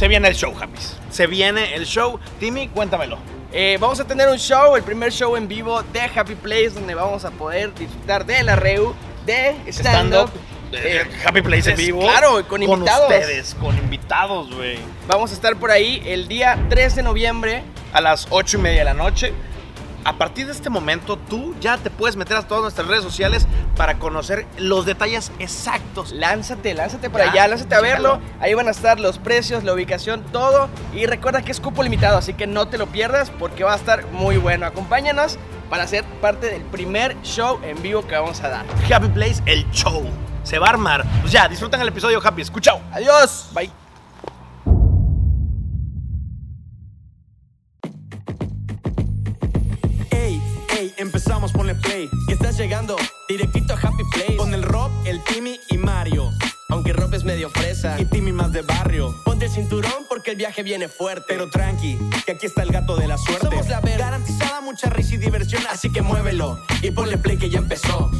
Se viene el show, Happy. Se viene el show. Timmy, cuéntamelo. Eh, vamos a tener un show, el primer show en vivo de Happy Place, donde vamos a poder disfrutar de la REU, de stand-up. Eh, Happy Place en vivo. claro, con invitados. ustedes, con invitados, güey. Vamos a estar por ahí el día 3 de noviembre. A las 8 y media de la noche. A partir de este momento, tú ya te puedes meter a todas nuestras redes sociales para conocer los detalles exactos. Lánzate, lánzate por Ya, allá, lánzate a verlo. Ahí van a estar los precios, la ubicación, todo. Y recuerda que es cupo limitado, así que no te lo pierdas porque va a estar muy bueno. Acompáñanos para ser parte del primer show en vivo que vamos a dar. Happy Place, el show. Se va a armar. Pues ya, disfrutan el episodio Happy. Escuchao. Adiós. Bye. Empezamos, ponle play. Que estás llegando directito a Happy Place. Con el Rob, el Timmy y Mario. Aunque Rob es medio fresa y Timmy más de barrio. Ponte el cinturón porque el viaje viene fuerte. Pero tranqui, que aquí está el gato de la suerte. Somos la ver garantizada mucha risa y diversión, así que muévelo y ponle play que ya empezó.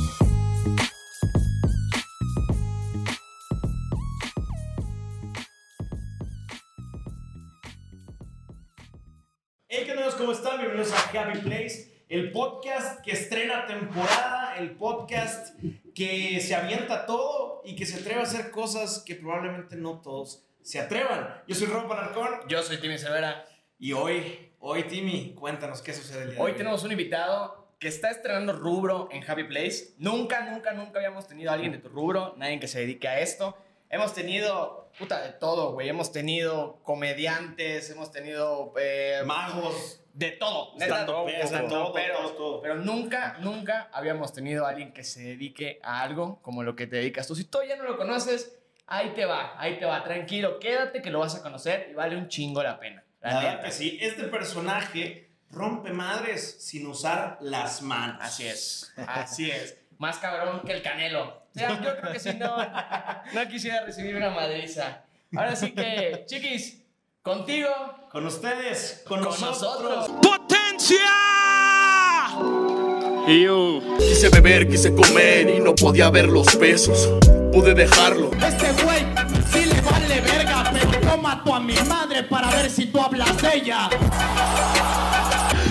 Hey, ¿qué tal? ¿Cómo están? Bienvenidos a Happy Place, el podcast que estrena temporada, el podcast que se avienta todo y que se atreve a hacer cosas que probablemente no todos se atrevan. Yo soy Rob Panarcón Yo soy Timmy Cervera. y hoy, hoy Timmy, cuéntanos qué sucede el día Hoy de tenemos un invitado que está estrenando rubro en Happy Place. Nunca, nunca, nunca habíamos tenido a alguien de tu rubro, nadie que se dedique a esto. Hemos tenido, puta, de todo, güey. Hemos tenido comediantes, hemos tenido... eh, Magos. De todo, de todo. Pero nunca, nunca habíamos tenido a alguien que se dedique a algo como lo que te dedicas tú. Si todavía no lo conoces, ahí te va, ahí te va. Tranquilo, quédate que lo vas a conocer y vale un chingo la pena. La La verdad neta. que sí, este personaje rompe madres sin usar las manos. Así es, así es. Más cabrón que el canelo. O sea, yo creo que si no, no quisiera recibir una madriza. Ahora sí que, chiquis, contigo, Con ustedes, con, con nosotros. nosotros. Quise beber, quise comer y no podía ver los besos. Pude dejarlo. Este güey sí le vale verga, pero toma tú a mi madre para ver si tú hablas de ella.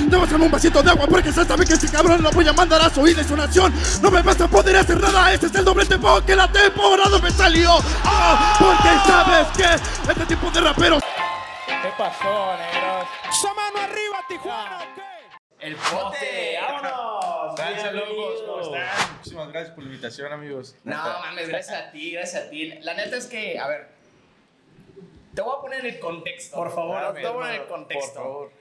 Dame un vasito de agua porque se sabe que este cabrón lo voy a mandar a su isla y su nación. No me vas a poder hacer nada. Este es el doble tempo que la temporada me salió. Ah, porque sabes que este tipo de raperos. ¿Qué pasó, negros? ¡Esa mano arriba, Tijuana! ¿ok? El pote, ¡Vámonos! Gracias, locos, ¿cómo están? Muchísimas gracias por la invitación, amigos. No, mames, gracias a ti, gracias a ti. La neta es que, a ver, te voy a poner en el contexto. Por favor, te voy a poner en el contexto. Por favor.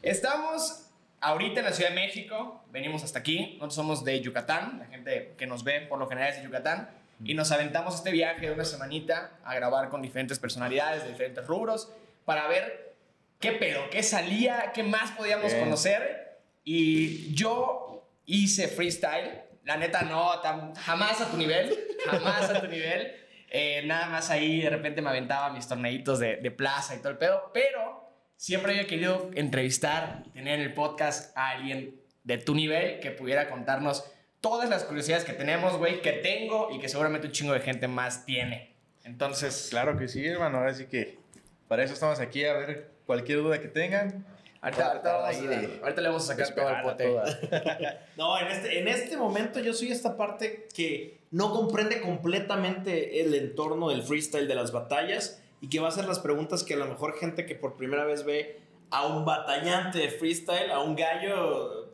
Estamos ahorita en la Ciudad de México, venimos hasta aquí, nosotros somos de Yucatán, la gente que nos ve por lo general es de Yucatán, y nos aventamos este viaje de una semanita a grabar con diferentes personalidades de diferentes rubros para ver qué pedo, qué salía, qué más podíamos Bien. conocer. Y yo hice freestyle, la neta no, jamás a tu nivel, jamás a tu nivel. Eh, nada más ahí de repente me aventaba mis torneitos de, de plaza y todo el pedo, pero siempre había querido entrevistar, tener en el podcast a alguien de tu nivel que pudiera contarnos todas las curiosidades que tenemos, güey, que tengo y que seguramente un chingo de gente más tiene. Entonces, Claro que sí, hermano. Ahora sí que para eso estamos aquí, a ver cualquier duda que tengan. ahorita, ahorita vamos a- de ahorita le vamos a sacar todo el pote. No, en este, en este momento yo soy esta parte que no comprende completamente el entorno del freestyle de las batallas y que va a hacer las preguntas que a lo mejor gente que por primera vez ve a un batallante de freestyle, a un gallo,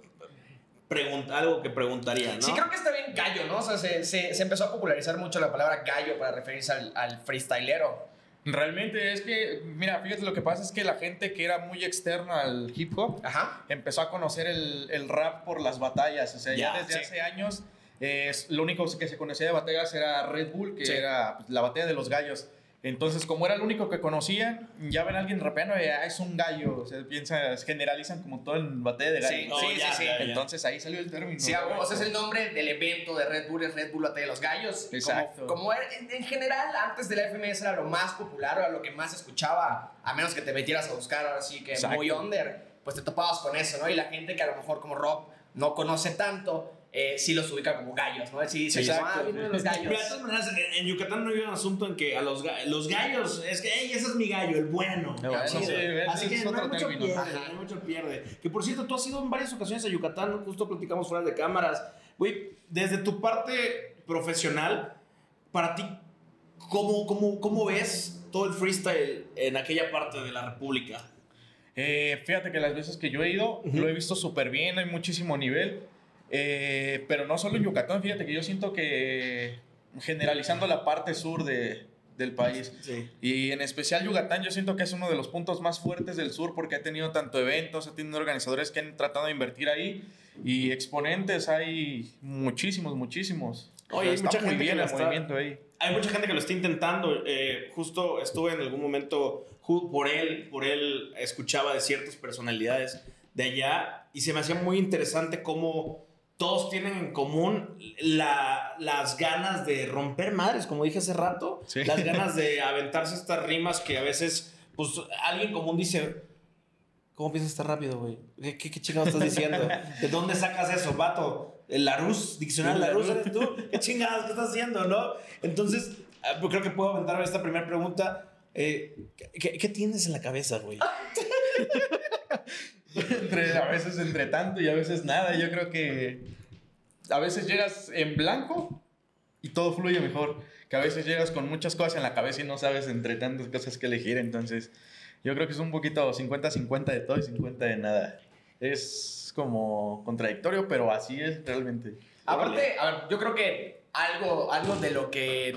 pregunta, algo que preguntaría, ¿no? Sí, creo que está bien gallo, ¿no? O sea, se, se- se empezó a popularizar mucho la palabra gallo para referirse al, al freestylero. Realmente es que, mira, fíjate, lo que pasa es que la gente que era muy externa al hip hop Ajá. empezó a conocer el, el rap por las batallas. O sea, ya, Ya, desde sí. hace años, eh, es- lo único que se conocía de batallas era Red Bull, que Sí. era pues, la batalla de los gallos. Entonces, como era el único que conocían, ya ven a alguien rapeando y ah, es un gallo. O sea, piensan, generalizan como todo en batalla de Sí, gallos. sí, Oh, ya, sí, sí. ya, ya. Entonces ahí salió el término. Sí, a huevo, o sea, es el nombre del evento de Red Bull, es Red Bull Batalla de los Gallos. Exacto. Como, como era- en, en general, antes de la FMS era lo más popular, era lo que más se escuchaba, a menos que te metieras a buscar ahora sí que Exacto. muy under, pues te topabas con eso, ¿no? Y la gente que a lo mejor como Rob no conoce tanto, eh, sí los ubica como gallos, ¿no? Sí, dice, Exacto, ah, los gallos. Mira, de todas maneras, en- Yucatán no hay un asunto en que a los, ga- los gallos, es que, hey, ese es mi gallo, el bueno. Chido. sí, ese Así es que no otro hay mucho término. pierde, Ajá. no hay mucho pierde. Que por cierto, tú has ido en varias ocasiones a Yucatán, justo platicamos fuera de cámaras. Güey, desde tu parte profesional, para ti, ¿cómo, cómo, cómo ves todo el freestyle en aquella parte de la República? Eh, fíjate que las veces que yo he ido, lo he visto súper bien, hay muchísimo nivel. Eh, pero no solo en Yucatán, fíjate que yo siento que generalizando la parte sur de, del país. Sí. Y en especial Yucatán, yo siento que es uno de los puntos más fuertes del sur porque ha tenido tanto eventos, ha tenido organizadores que han tratado de invertir ahí y exponentes hay muchísimos, muchísimos. Oye, hay está mucha muy gente que bien el está- movimiento ahí. Hay mucha gente que lo está intentando. eh, justo estuve en algún momento por él, por él escuchaba de ciertas personalidades de allá y se me hacía muy interesante cómo todos tienen en común la- las ganas de romper madres, como dije hace rato, Sí. las ganas de aventarse estas rimas que a veces, pues alguien común dice, ¿cómo piensas tan rápido, güey? ¿Qué, qué, qué chingados estás diciendo? ¿De dónde sacas eso, vato? ¿El Larus? ¿Diccionario Larus eres tú? ¿Qué chingados que estás haciendo, no? Entonces, ah, pues creo que puedo aventar esta primera pregunta. Eh, ¿qué, qué tienes en la cabeza, güey? entre, a veces entre tanto y a veces nada. Yo creo que a veces llegas en blanco y todo fluye mejor. Que a veces llegas con muchas cosas en la cabeza y no sabes entre tantas cosas que elegir. Entonces, yo creo que es un poquito 50-50 de todo y 50 de nada. Es como contradictorio, pero así es realmente. Aparte, a ver, yo creo que algo, algo de lo que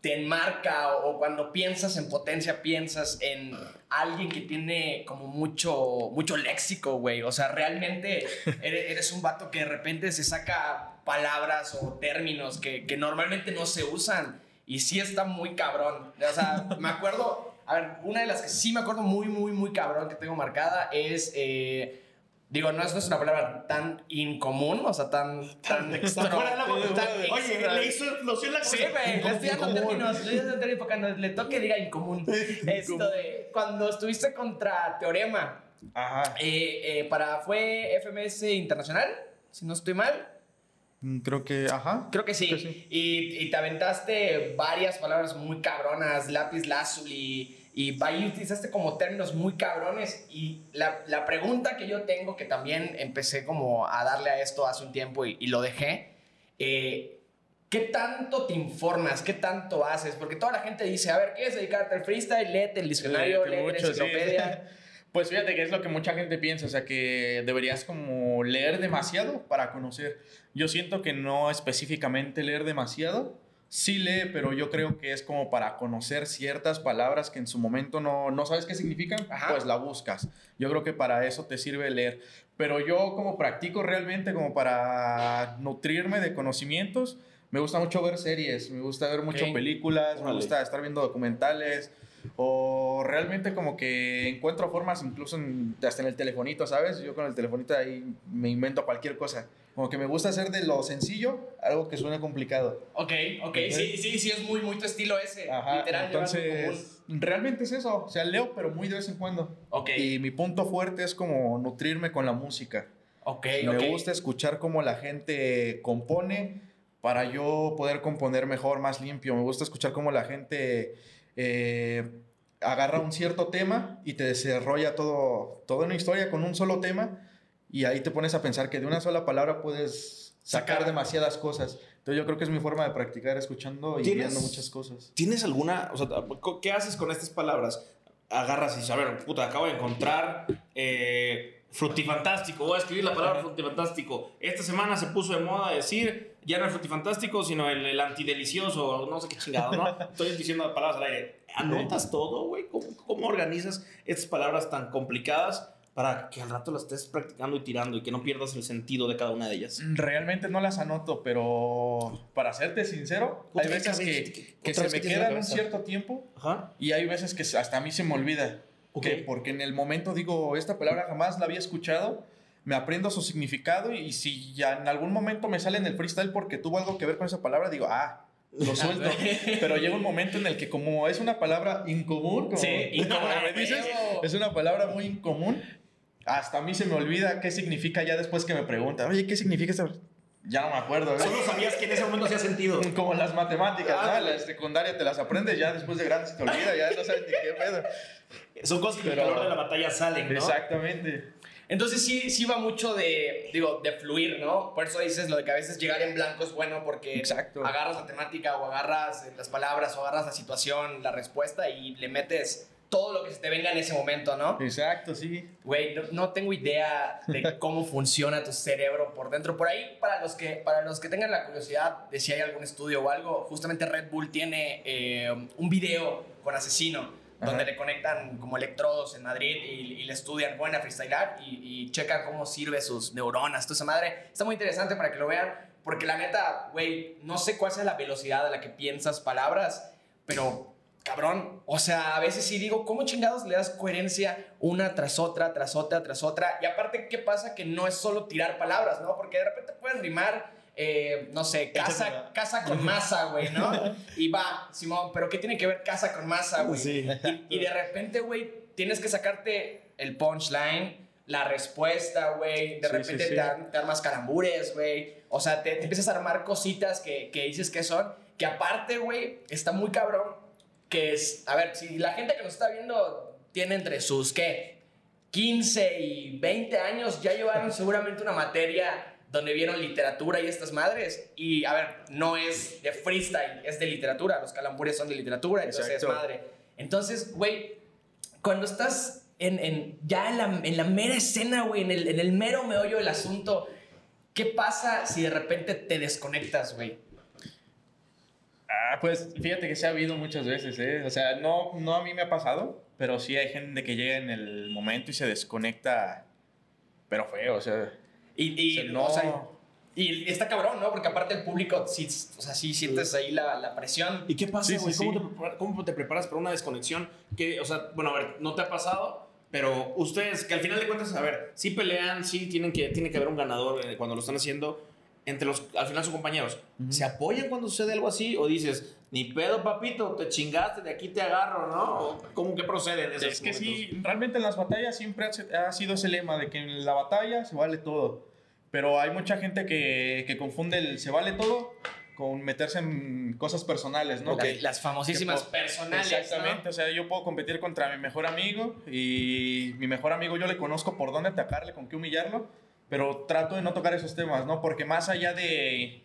te enmarca o, o cuando piensas en potencia, piensas en alguien que tiene como mucho, mucho léxico, güey. O sea, realmente eres, eres un vato que de repente se saca palabras o términos que, que normalmente no se usan. Y sí está muy cabrón. O sea, me acuerdo, a ver, una de las que sí me acuerdo muy, muy, muy cabrón que tengo marcada es... eh, Digo, no es, no es una palabra tan incomún, o sea, tan, tan extra. Oye, le hizo en la Sí, güey, le estoy dando términos, le estoy dando términos para cuando le toque diga incomún. Esto de cuando estuviste contra Teorema, Ajá. eh, eh, para, fue FMS Internacional, si no estoy mal. Mm, Creo que, ajá. Creo que sí. Creo que sí. Y, y te aventaste varias palabras muy cabronas, lápiz lazuli, y ahí utilizaste como términos muy cabrones. Y la, la pregunta que yo tengo, que también empecé como a darle a esto hace un tiempo y, y lo dejé, eh, ¿qué tanto te informas? ¿Qué tanto haces? Porque toda la gente dice, a ver, ¿quieres dedicarte al freestyle? Léete el diccionario, Léete la mucho, sí. enciclopedia. Pues fíjate que es lo que mucha gente piensa, o sea, que deberías como leer demasiado para conocer. Yo siento que no específicamente leer demasiado, sí lee, pero yo creo que es como para conocer ciertas palabras que en su momento no, no sabes qué significan, Ajá. pues la buscas. Yo creo que para eso te sirve leer. Pero yo como practico realmente como para nutrirme de conocimientos, me gusta mucho ver series, me gusta ver mucho películas, me gusta estar viendo documentales. O realmente como que encuentro formas incluso en- hasta en el telefonito, ¿sabes? Yo con el telefonito ahí me invento cualquier cosa. Como que me gusta hacer de lo sencillo algo que suene complicado. Ok, ok, sí, sí, sí, es muy, muy tu estilo ese. Ajá, literal, entonces realmente es eso. O sea, leo pero muy de vez en cuando. Ok, Y mi punto fuerte es como nutrirme con la música. ok, Me gusta escuchar cómo la gente compone para yo poder componer mejor, más limpio. Me gusta escuchar cómo la gente eh, agarra un cierto tema y te desarrolla todo, toda una historia con un solo tema y ahí te pones a pensar que de una sola palabra puedes sacar demasiadas cosas. Entonces yo creo que es mi forma de practicar escuchando y ¿Tienes- viendo muchas cosas. ¿Tienes alguna, o sea, qué haces con estas palabras? Agarras y dices, a ver, puta, acabo de encontrar eh, frutifantástico, voy a escribir la palabra frutifantástico. Esta semana se puso de moda decir, ya no el frutifantástico, sino el, el antidelicioso, no sé qué chingado, ¿no? Estoy diciendo palabras al aire. ¿Anotas todo, güey? ¿Cómo, ¿Cómo organizas estas palabras tan complicadas para que al rato las estés practicando y tirando y que no pierdas el sentido de cada una de ellas? Realmente no las anoto, pero para serte sincero, hay ¿qué veces que, se me quedan un cierto tiempo Ajá. Y hay veces que hasta a mí se me olvida. Ok. Que Porque en el momento digo, esta palabra jamás la había escuchado, me aprendo su significado y si ya en algún momento me sale en el freestyle porque tuvo algo que ver con esa palabra, digo, ah, lo suelto. Pero llega un momento en el que como es una palabra incomún, como, Sí, como me dices, es una palabra muy incomún, hasta a mí se me olvida qué significa ya después que me preguntan, oye, ¿qué significa esta? Ya no me acuerdo. ¿eh? Solo sabías que en ese momento hacía sentido. Como las matemáticas, Ah, ¿no? La secundaria te las aprendes, ya después de grande se te olvida, ya no sabes ni qué pedo. Son cosas que en el calor de la batalla salen, ¿no? Exactamente. Entonces sí, sí va mucho de, digo, de fluir, ¿no? Por eso dices lo de que a veces llegar en blanco es bueno porque Exacto. agarras la temática o agarras las palabras o agarras la situación, la respuesta y le metes todo lo que se te venga en ese momento, ¿no? Exacto, sí. Güey, no, no tengo idea de cómo funciona tu cerebro por dentro. Por ahí, para los que, para los que tengan la curiosidad de si hay algún estudio o algo, justamente Red Bull tiene eh, un video con Asesino, donde Ajá. le conectan como electrodos en Madrid y, y le estudian, ponen a freestylar y, y checan cómo sirve sus neuronas, toda esa madre. Está muy interesante para que lo vean, porque la neta, güey, no sé cuál sea la velocidad a la que piensas palabras, pero cabrón, o sea, a veces sí digo, ¿cómo chingados le das coherencia una tras otra, tras otra, tras otra? Y aparte, ¿qué pasa? Que no es solo tirar palabras, ¿no? Porque de repente pueden rimar, eh, no sé, casa, casa con masa, güey, ¿no? Y va, Simón, pero ¿qué tiene que ver casa con masa, güey? Sí. Y, y de repente, güey, tienes que sacarte el punchline, la respuesta, güey. De Sí, repente sí, sí. Te, ar- te armas calambures, güey. O sea, te, te empiezas a armar cositas que, que dices que son. Que aparte, güey, está muy cabrón. Que es, a ver, si la gente que nos está viendo tiene entre sus, ¿qué? 15 y 20 años, ya llevaron seguramente una materia donde vieron literatura y estas madres. Y, a ver, no es de freestyle, es de literatura. Los calambures son de literatura, entonces Exacto. es madre. Entonces, güey, cuando estás en, en- ya en la, en la mera escena, güey, en el, en el mero meollo del asunto, ¿qué pasa si de repente te desconectas, güey? Ah, pues fíjate que se ha habido muchas veces, ¿eh? O sea, no, no a mí me ha pasado, pero sí hay gente que llega en el momento y se desconecta, pero feo, o sea. Y, y, O sea, no- o sea, y está cabrón, ¿no? Porque aparte el público, sí, o sea, sí sientes ahí la, la presión. ¿Y qué pasa, Sí, güey? sí, ¿Cómo, sí. te prepara- cómo te preparas para una desconexión? Que, o sea, bueno, a ver, no te ha pasado, pero ustedes, que al final de cuentas, a ver, sí pelean, sí tienen que, tiene que haber un ganador eh, cuando lo están haciendo, entre los, al final sus compañeros, ¿se apoyan cuando sucede algo así? ¿O dices, ni pedo, papito, te chingaste, de aquí te agarro, ¿no? ¿O ¿Cómo que procede en esos Es que momentos? sí, realmente en las batallas siempre ha, ha sido ese lema de que en la batalla se vale todo. Pero hay mucha gente que, que confunde el se vale todo con meterse en cosas personales, ¿no? Las, Que- las famosísimas que personales. Exactamente, o sea, yo puedo competir contra mi mejor amigo y mi mejor amigo yo le conozco por dónde atacarle, con qué humillarlo, pero trato de no tocar esos temas, ¿no? Porque más allá de,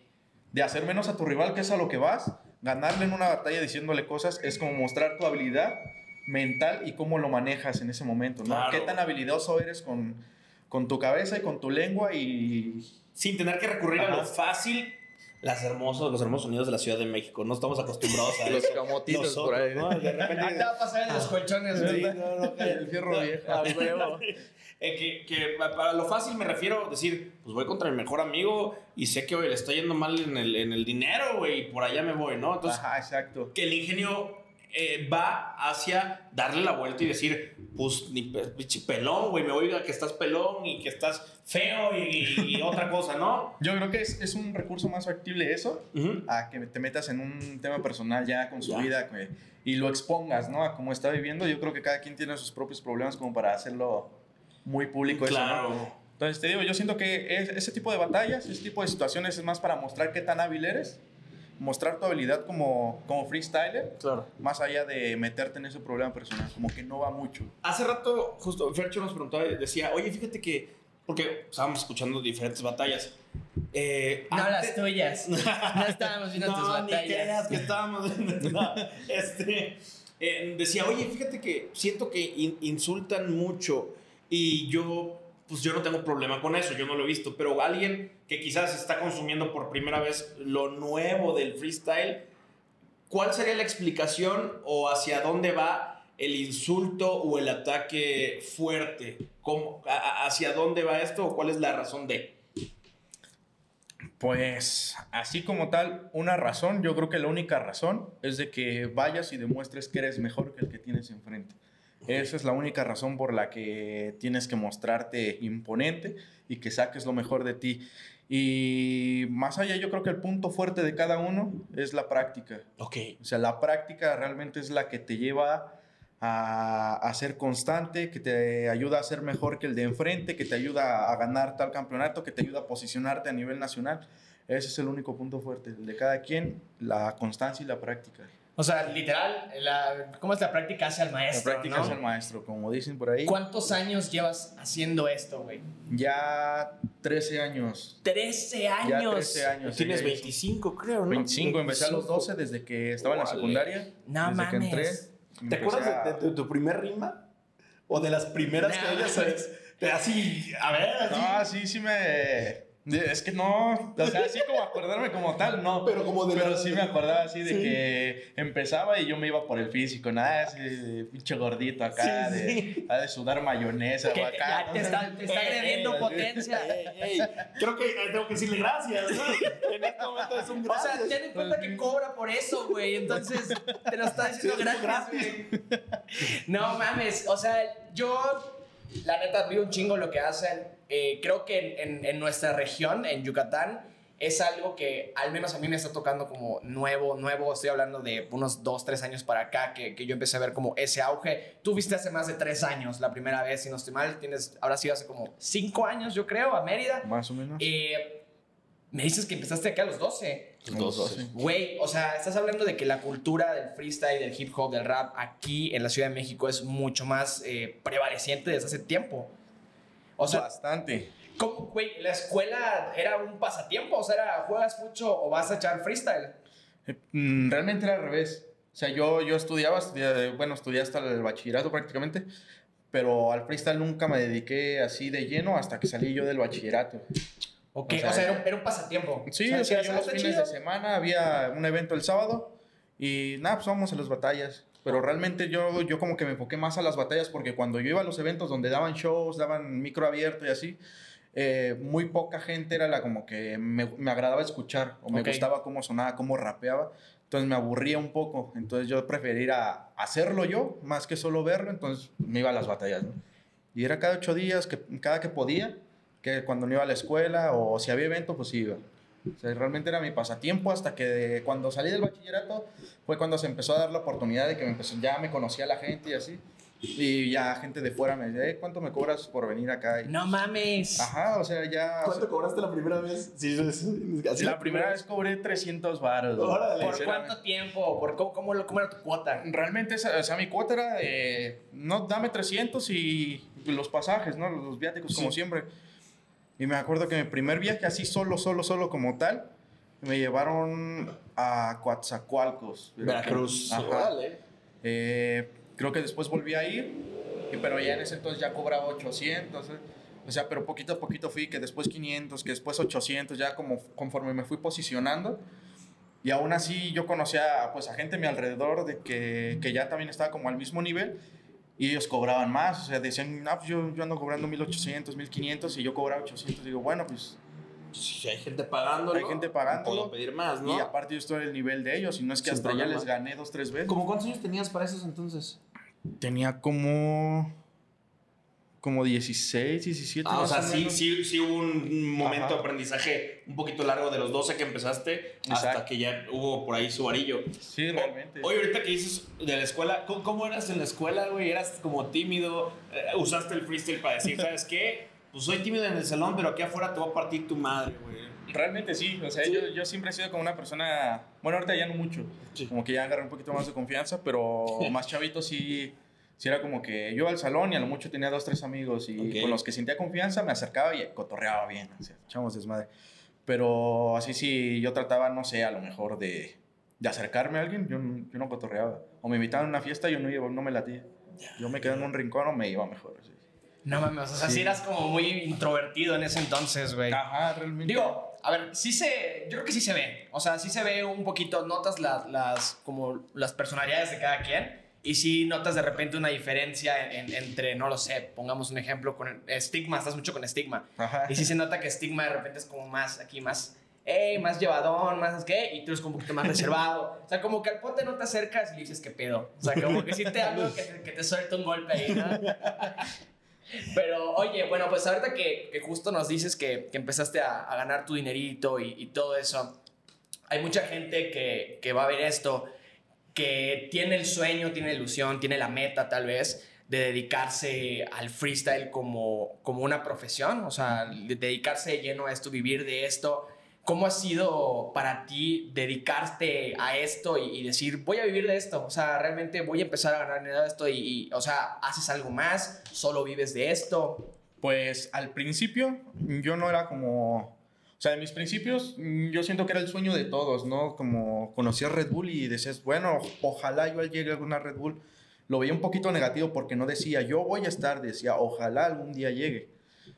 de hacer menos a tu rival, que es a lo que vas, ganarle en una batalla diciéndole cosas es como mostrar tu habilidad mental y cómo lo manejas en ese momento, ¿no? Claro. Qué tan habilidoso eres con, con tu cabeza y con tu lengua y... Sin tener que recurrir a lo fácil. Las hermosos, los hermosos sonidos de la Ciudad de México. No estamos acostumbrados a Los eso. camotitos por Nosotros, ahí. ¿no? De repente- Ah, te va a pasar en los colchones, güey. Sí, no, no, El fierro viejo. a huevo. Eh, que, que para lo fácil me refiero a decir, pues voy contra mi mejor amigo y sé que hoy le está yendo mal en el, en el dinero, güey, y por allá me voy, ¿no? Entonces, Ajá, exacto. que el ingenio eh, va hacia darle la vuelta y decir, pues ni pelón, güey, me oiga que estás pelón y que estás feo y, y otra cosa, ¿no? Yo creo que es, es un recurso más factible eso a que te metas en un tema personal ya con su Ya. vida que- y lo expongas, ¿no? A cómo está viviendo. Yo creo que cada quien tiene sus propios problemas como para hacerlo muy público eso, ¿no? Entonces te digo, yo siento que es- ese tipo de batallas, ese tipo de situaciones es más para mostrar qué tan hábil eres, mostrar tu habilidad como, como freestyler, Claro. más allá de meterte en ese problema personal, como que no va mucho. Hace rato, justo, Fercho nos preguntaba, decía, oye, fíjate que, porque estábamos escuchando diferentes batallas. Eh, No antes- las tuyas. No estábamos viendo tus no, ni creas batallas. que estábamos. no, este, eh, decía, oye, fíjate que siento que in- insultan mucho y yo, pues yo no tengo problema con eso, yo no lo he visto, pero alguien que quizás está consumiendo por primera vez lo nuevo del freestyle, ¿cuál sería la explicación o hacia dónde va el insulto o el ataque fuerte? ¿Cómo, ¿Hacia dónde va esto o cuál es la razón de? Pues así como tal, una razón, yo creo que la única razón es de que vayas y demuestres que eres mejor que el que tienes enfrente. Esa es la única razón por la que tienes que mostrarte imponente y que saques lo mejor de ti. Y más allá, yo creo que el punto fuerte de cada uno es la práctica. Ok. O sea, la práctica realmente es la que te lleva a, a ser constante, que te ayuda a ser mejor que el de enfrente, que te ayuda a ganar tal campeonato, que te ayuda a posicionarte a nivel nacional. Ese es el único punto fuerte, el de cada quien, la constancia y la práctica. O sea, literal, la, ¿cómo es la práctica hacia el La maestro? práctica ¿no? es el maestro, como dicen por ahí. ¿Cuántos años llevas haciendo esto, güey? Ya 13 años. 13 Ya años. 13 años. Tienes ya hizo. 25, creo, ¿no? 25, empecé a los 12 desde que estaba en la secundaria. No desde que mames. entré. ¿Te acuerdas a- de, de- de tu primer rima? ¿O de las primeras No. que hayas te así, a ver, así? No, sí, sí me... Es que no, o sea, así como acordarme como tal, no. Pero como de Pero la- sí me acordaba así de Sí. que empezaba y yo me iba por el físico, nada, ese pinche gordito acá, Sí, de, sí. ha de sudar mayonesa Que o acá. ya ¿no? te está, te está Eh, agrediendo eh, potencia. Ey, ey, creo que eh, tengo que decirle gracias, ¿no? En este momento es un O gracias. sea, ten en cuenta que cobra por eso, güey. Entonces, te lo está diciendo gratis, güey. No mames. O sea, yo, la neta, admiro un chingo lo que hacen. Eh, creo que en, en- en nuestra región, en Yucatán, es algo que al menos a mí me está tocando como nuevo, nuevo. Estoy hablando de unos dos, tres años para acá que, que yo empecé a ver como ese auge. Tú viste hace más de tres años la primera vez, si no estoy mal. Tienes, ahora sí, hace como cinco años, yo creo, a Mérida. Más o menos. Eh, me dices que empezaste acá a los 12. A los 12. Güey, o sea, estás hablando de que la cultura del freestyle, del hip hop, del rap aquí en la Ciudad de México es mucho más eh, prevaleciente desde hace tiempo. O sea, Bastante. ¿cómo, güey? ¿La escuela era un pasatiempo? O sea, era, ¿juegas mucho o vas a echar freestyle? Eh, mm, Realmente era al revés. O sea, yo, yo estudiaba, estudia- bueno, estudié hasta el bachillerato prácticamente, pero al freestyle nunca me dediqué así de lleno hasta que salí yo del bachillerato. Ok, O o sea, sea, era, un, era un pasatiempo. Sí, o sea, decías, yo "Ah, los fines chido". de semana había un evento el sábado y nada, pues vamos a las batallas. Pero realmente yo, yo como que me enfoqué más a las batallas porque cuando yo iba a los eventos donde daban shows, daban micro abierto y así, eh, muy poca gente era la como que me, me agradaba escuchar o me gustaba cómo sonaba, cómo rapeaba. Entonces me aburría un poco. Entonces yo prefería hacerlo yo más que solo verlo. Entonces me iba a las batallas. ¿no? Y era cada ocho días, que, cada que podía, que cuando no iba a la escuela o si había evento, pues iba. O sea, realmente era mi pasatiempo hasta que cuando salí del bachillerato fue cuando se empezó a dar la oportunidad de que me empezó, ya me conocía la gente y así. Y ya gente de fuera me decía, "Eh, ¿cuánto me cobras por venir acá? Y- No mames. Ajá, o sea, ya... ¿Cuánto cobraste la primera vez? Sí, sí, sí, la primera vez cobré 300 baros. Órale. ¿Por cuánto tiempo? ¿Por cómo, cómo, cómo era tu cuota? Realmente, esa- o sea, mi cuota era de, no, dame 300 y los pasajes, ¿no? Los viáticos, como siempre. Y me acuerdo que mi primer viaje así solo, solo, solo como tal, me llevaron a Coatzacoalcos. Veracruz. Ajá. Eh, creo que después volví a ir, pero ya en ese entonces ya cobraba 800. ¿eh? O sea, pero poquito a poquito fui, que después 500, que después 800, ya como conforme me fui posicionando. Y aún así yo conocía pues, a gente a mi alrededor de que, que ya también estaba como al mismo nivel y ellos cobraban más. O sea, decían, no, pues yo, yo ando cobrando 1800, 1500 y yo cobraba 800. Digo, bueno, pues Si hay gente pagándolo. Hay gente pagándolo. Puedo pedir más, ¿no? Y aparte yo estoy al nivel de ellos y no es que Sin hasta ya problema. les gané dos, tres veces. ¿Cómo cuántos años tenías para esos entonces? Tenía como... Como 16, 17. Ah, o sea, sí, menos. sí, sí hubo un momento Ajá. de aprendizaje un poquito largo de los 12 que empezaste hasta Exacto. que ya hubo por ahí su varillo. Sí, realmente. Oye, ahorita que dices de la escuela, ¿cómo, cómo eras en la escuela, güey? ¿Eras como tímido? Eh, ¿Usaste el freestyle para decir, ¿sabes qué? Pues soy tímido en el salón, pero aquí afuera te voy a partir tu madre, güey. Realmente sí, o sea, Yo, yo siempre he sido como una persona, bueno, ahorita ya no mucho, como que ya agarré un poquito más de confianza, pero más chavito sí, sí era como que yo iba al salón y a lo mucho tenía dos, tres amigos y Ok. con los que sentía confianza me acercaba y cotorreaba bien, o sea, echábamos desmadre. Pero así sí, yo trataba, no sé, a lo mejor de, de acercarme a alguien, yo, no- yo no cotorreaba. O me invitaban a una fiesta y yo no iba, no me latía. Yo me quedé en un rincón o me iba mejor. así. No mames, o sea, sí, Sí. eras como muy introvertido en ese entonces, güey. Ajá, realmente. Digo, a ver, sí se, yo creo que sí se ve. O sea, sí se ve un poquito, notas las, las, como las personalidades de cada quien. Y sí notas de repente una diferencia en- en- entre, no lo sé, pongamos un ejemplo con estigma, estás mucho con estigma. Ajá. Y sí se nota que estigma de repente es como más, aquí más, hey, más llevadón, más, ¿qué? Y tú eres como un poquito más reservado. O sea, como que al pote no te acercas y le dices, ¿qué pedo? O sea, como que sí te hablo que, te- que te suelta un golpe ahí, ¿no? Pero, oye, bueno, pues ahorita que, que justo nos dices que, que empezaste a, a ganar tu dinerito y, y todo eso, hay mucha gente que, que va a ver esto. Que tiene el sueño, tiene ilusión, tiene la meta tal vez de dedicarse al freestyle como, como una profesión, o sea, de dedicarse de lleno a esto, vivir de esto. ¿Cómo ha sido para ti dedicarte a esto y, y decir, voy a vivir de esto? O sea, realmente voy a empezar a ganar dinero de esto y, y, o sea, ¿haces algo más? ¿Solo vives de esto? Pues al principio yo no era como... O sea, de mis principios mm, yo siento que era el sueño de todos, ¿no? Como conocías Red Bull y decías, bueno, ojalá yo llegue a alguna Red Bull. Lo veía un poquito negativo porque no decía, yo voy a estar, decía, ojalá algún día llegue,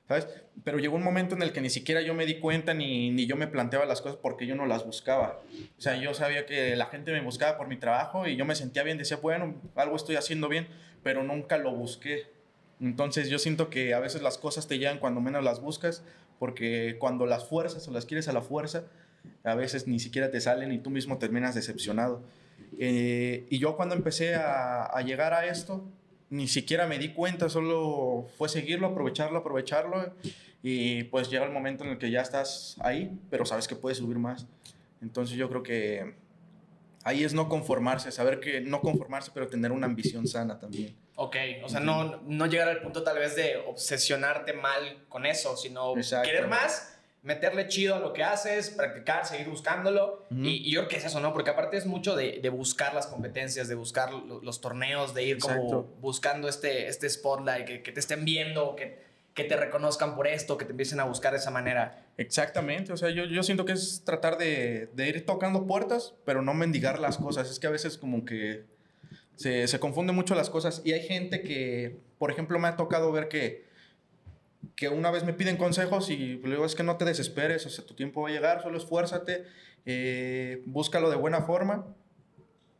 ¿sabes? Pero llegó un momento en el que ni siquiera yo me di cuenta ni, ni yo me planteaba las cosas porque yo no las buscaba. O sea, yo sabía que la gente me buscaba por mi trabajo y yo me sentía bien, decía, bueno, algo estoy haciendo bien, pero nunca lo busqué. Entonces yo siento que a veces las cosas te llegan cuando menos las buscas, porque cuando las fuerzas o las quieres a la fuerza, a veces ni siquiera te salen y tú mismo terminas decepcionado. Eh, y yo cuando empecé a, a, llegar a esto, ni siquiera me di cuenta, solo fue seguirlo, aprovecharlo, aprovecharlo. Y pues llega el momento en el que ya estás ahí, pero sabes que puedes subir más. Entonces yo creo que ahí es no conformarse, saber que no conformarse, pero tener una ambición sana también. Ok, o sea, no, no llegar al punto tal vez de obsesionarte mal con eso, sino Exacto. querer más, meterle chido a lo que haces, practicar, seguir buscándolo. Uh -huh. y, y, yo creo que es eso, ¿no? Porque aparte es mucho de, de buscar las competencias, de buscar los, los torneos, de ir Exacto. como buscando este, este spotlight, que, que te estén viendo, que, que te reconozcan por esto, que te empiecen a buscar de esa manera. Exactamente, o sea, yo, yo siento que es tratar de, de ir tocando puertas, pero no mendigar las cosas. Es que a veces como que se, se confunden mucho las cosas y hay gente que, por ejemplo, me ha tocado ver que, que una vez me piden consejos y luego es que no te desesperes, o sea, tu tiempo va a llegar, solo esfuérzate, eh, búscalo de buena forma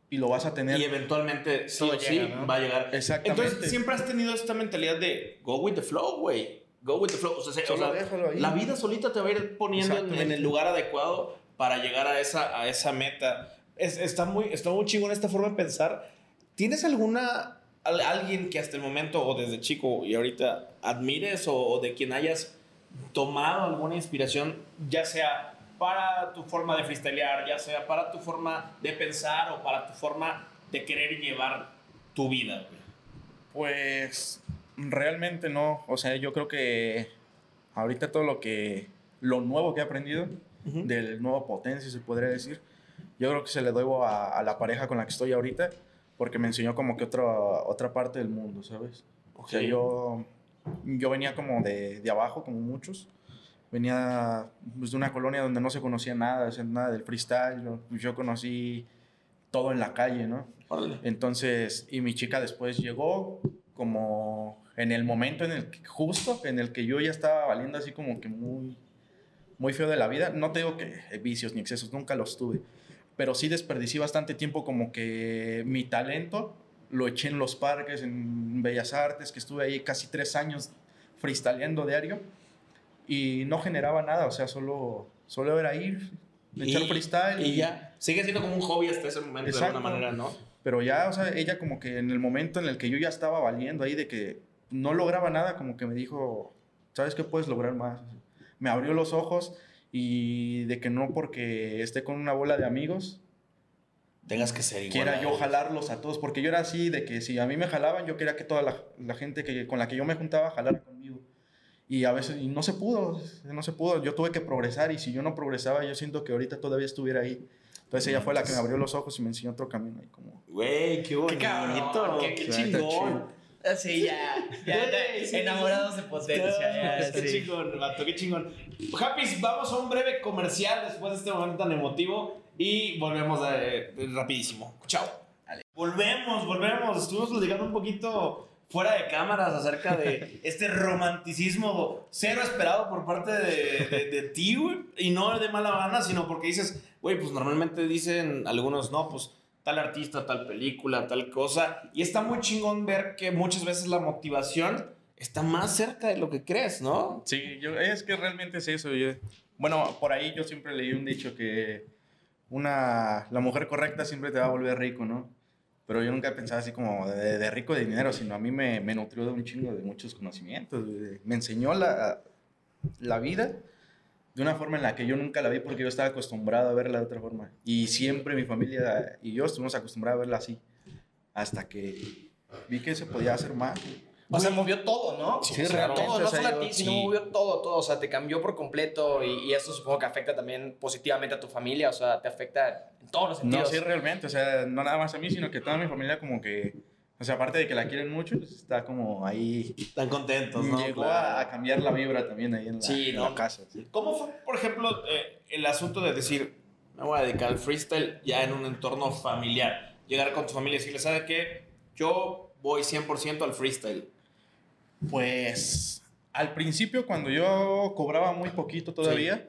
y lo vas a tener. Y eventualmente sí sí ¿no? va a llegar. Exactamente. Entonces, siempre has tenido esta mentalidad de go with the flow, güey. Go with the flow. O sea, o sea la vida solita te va a ir poniendo en, en, el lugar adecuado para llegar a esa, a esa meta. Es, está, muy, está muy chingón esta forma de pensar ¿Tienes alguna, alguien que hasta el momento o desde chico y ahorita admires o, o, de quien hayas tomado alguna inspiración, ya sea para tu forma de freestylear, ya sea para tu forma de pensar o para tu forma de querer llevar tu vida? Pues realmente no. O sea, yo creo que ahorita todo lo que, lo nuevo que he aprendido, uh -huh. del nuevo potencia, se podría decir, yo creo que se le debo a, a la pareja con la que estoy ahorita porque me enseñó como que otra, otra parte del mundo, ¿sabes? Okay. O sea, yo, yo venía como de, de abajo, como muchos. Venía pues, de una colonia donde no se conocía nada, o sea, nada del freestyle. Yo, yo conocí todo en la calle, ¿no? Órale. Entonces, y mi chica después llegó como en el momento en el que, justo en el que yo ya estaba valiendo así como que muy, muy feo de la vida. No te digo que vicios ni excesos, nunca los tuve pero sí desperdicié bastante tiempo como que mi talento lo eché en los parques, en Bellas Artes, que estuve ahí casi tres años freestyleando diario y no generaba nada, o sea, solo, solo era ir, echar freestyle. Y, y, ya, sigue siendo como un hobby hasta ese momento Exacto. de alguna manera, ¿no? Pero ya, o sea, ella como que en el momento en el que yo ya estaba valiendo ahí de que no lograba nada, como que me dijo, ¿sabes qué puedes lograr más? Me abrió los ojos y de que no porque esté con una bola de amigos tengas que ser igual. Quiera yo jalarlos a todos, porque yo era así, de que si a mí me jalaban, yo quería que toda la, la gente que, con la que yo me juntaba jalara conmigo. Y a veces y no se pudo, no se pudo. Yo tuve que progresar y si yo no progresaba, yo siento que ahorita todavía estuviera ahí. Entonces ella fue la que me abrió los ojos y me enseñó otro camino. Ahí como... Güey, qué bonito. Qué, cabrón, qué, qué chingón. Sí, ya, ya, ya enamorados de potencia. Ya, qué sí. chingón, vato, qué chingón. Happy, vamos a un breve comercial después de este momento tan emotivo y volvemos de, rapidísimo. Chao. Dale. Volvemos, volvemos. Estuvimos platicando un poquito fuera de cámaras acerca de este romanticismo cero esperado por parte de, de, de ti, güey. Y no de mala gana, sino porque dices, güey, pues normalmente dicen algunos, no, pues tal artista, tal película, tal cosa. Y está muy chingón ver que muchas veces la motivación está más cerca de lo que crees, ¿no? Sí, yo, es que realmente es eso. Yo, bueno, por ahí yo siempre leí un dicho que una, la mujer correcta siempre te va a volver rico, ¿no? Pero yo nunca pensaba así como de, de rico de dinero, sino a mí me, me, nutrió de un chingo de muchos conocimientos. Me enseñó la, la vida de una forma en la que yo nunca la vi porque yo estaba acostumbrado a verla de otra forma. Y siempre mi familia y yo estuvimos acostumbrados a verla así. Hasta que vi que se podía hacer más. O sea, movió todo, ¿no? Sí, Todo, realmente, no o sea, solo a ti, sino sí. movió todo, todo. O sea, te cambió por completo y, y eso supongo que afecta también positivamente a tu familia. O sea, te afecta en todos los No, sentidos. sí, realmente. O sea, no nada más a mí, sino que toda mi familia como que... O sea, aparte de que la quieren mucho, pues, está como ahí... Están contentos, ¿no? Llegó Claro. a, a cambiar la vibra también ahí en la, Sí, en ¿no? la casa. sí. ¿Cómo fue, por ejemplo, eh, el asunto de decir, me voy a dedicar al freestyle ya en un entorno familiar? Llegar con tu familia y decirle, ¿sabe qué? Yo voy 100% al freestyle. Pues al principio cuando yo cobraba muy poquito todavía,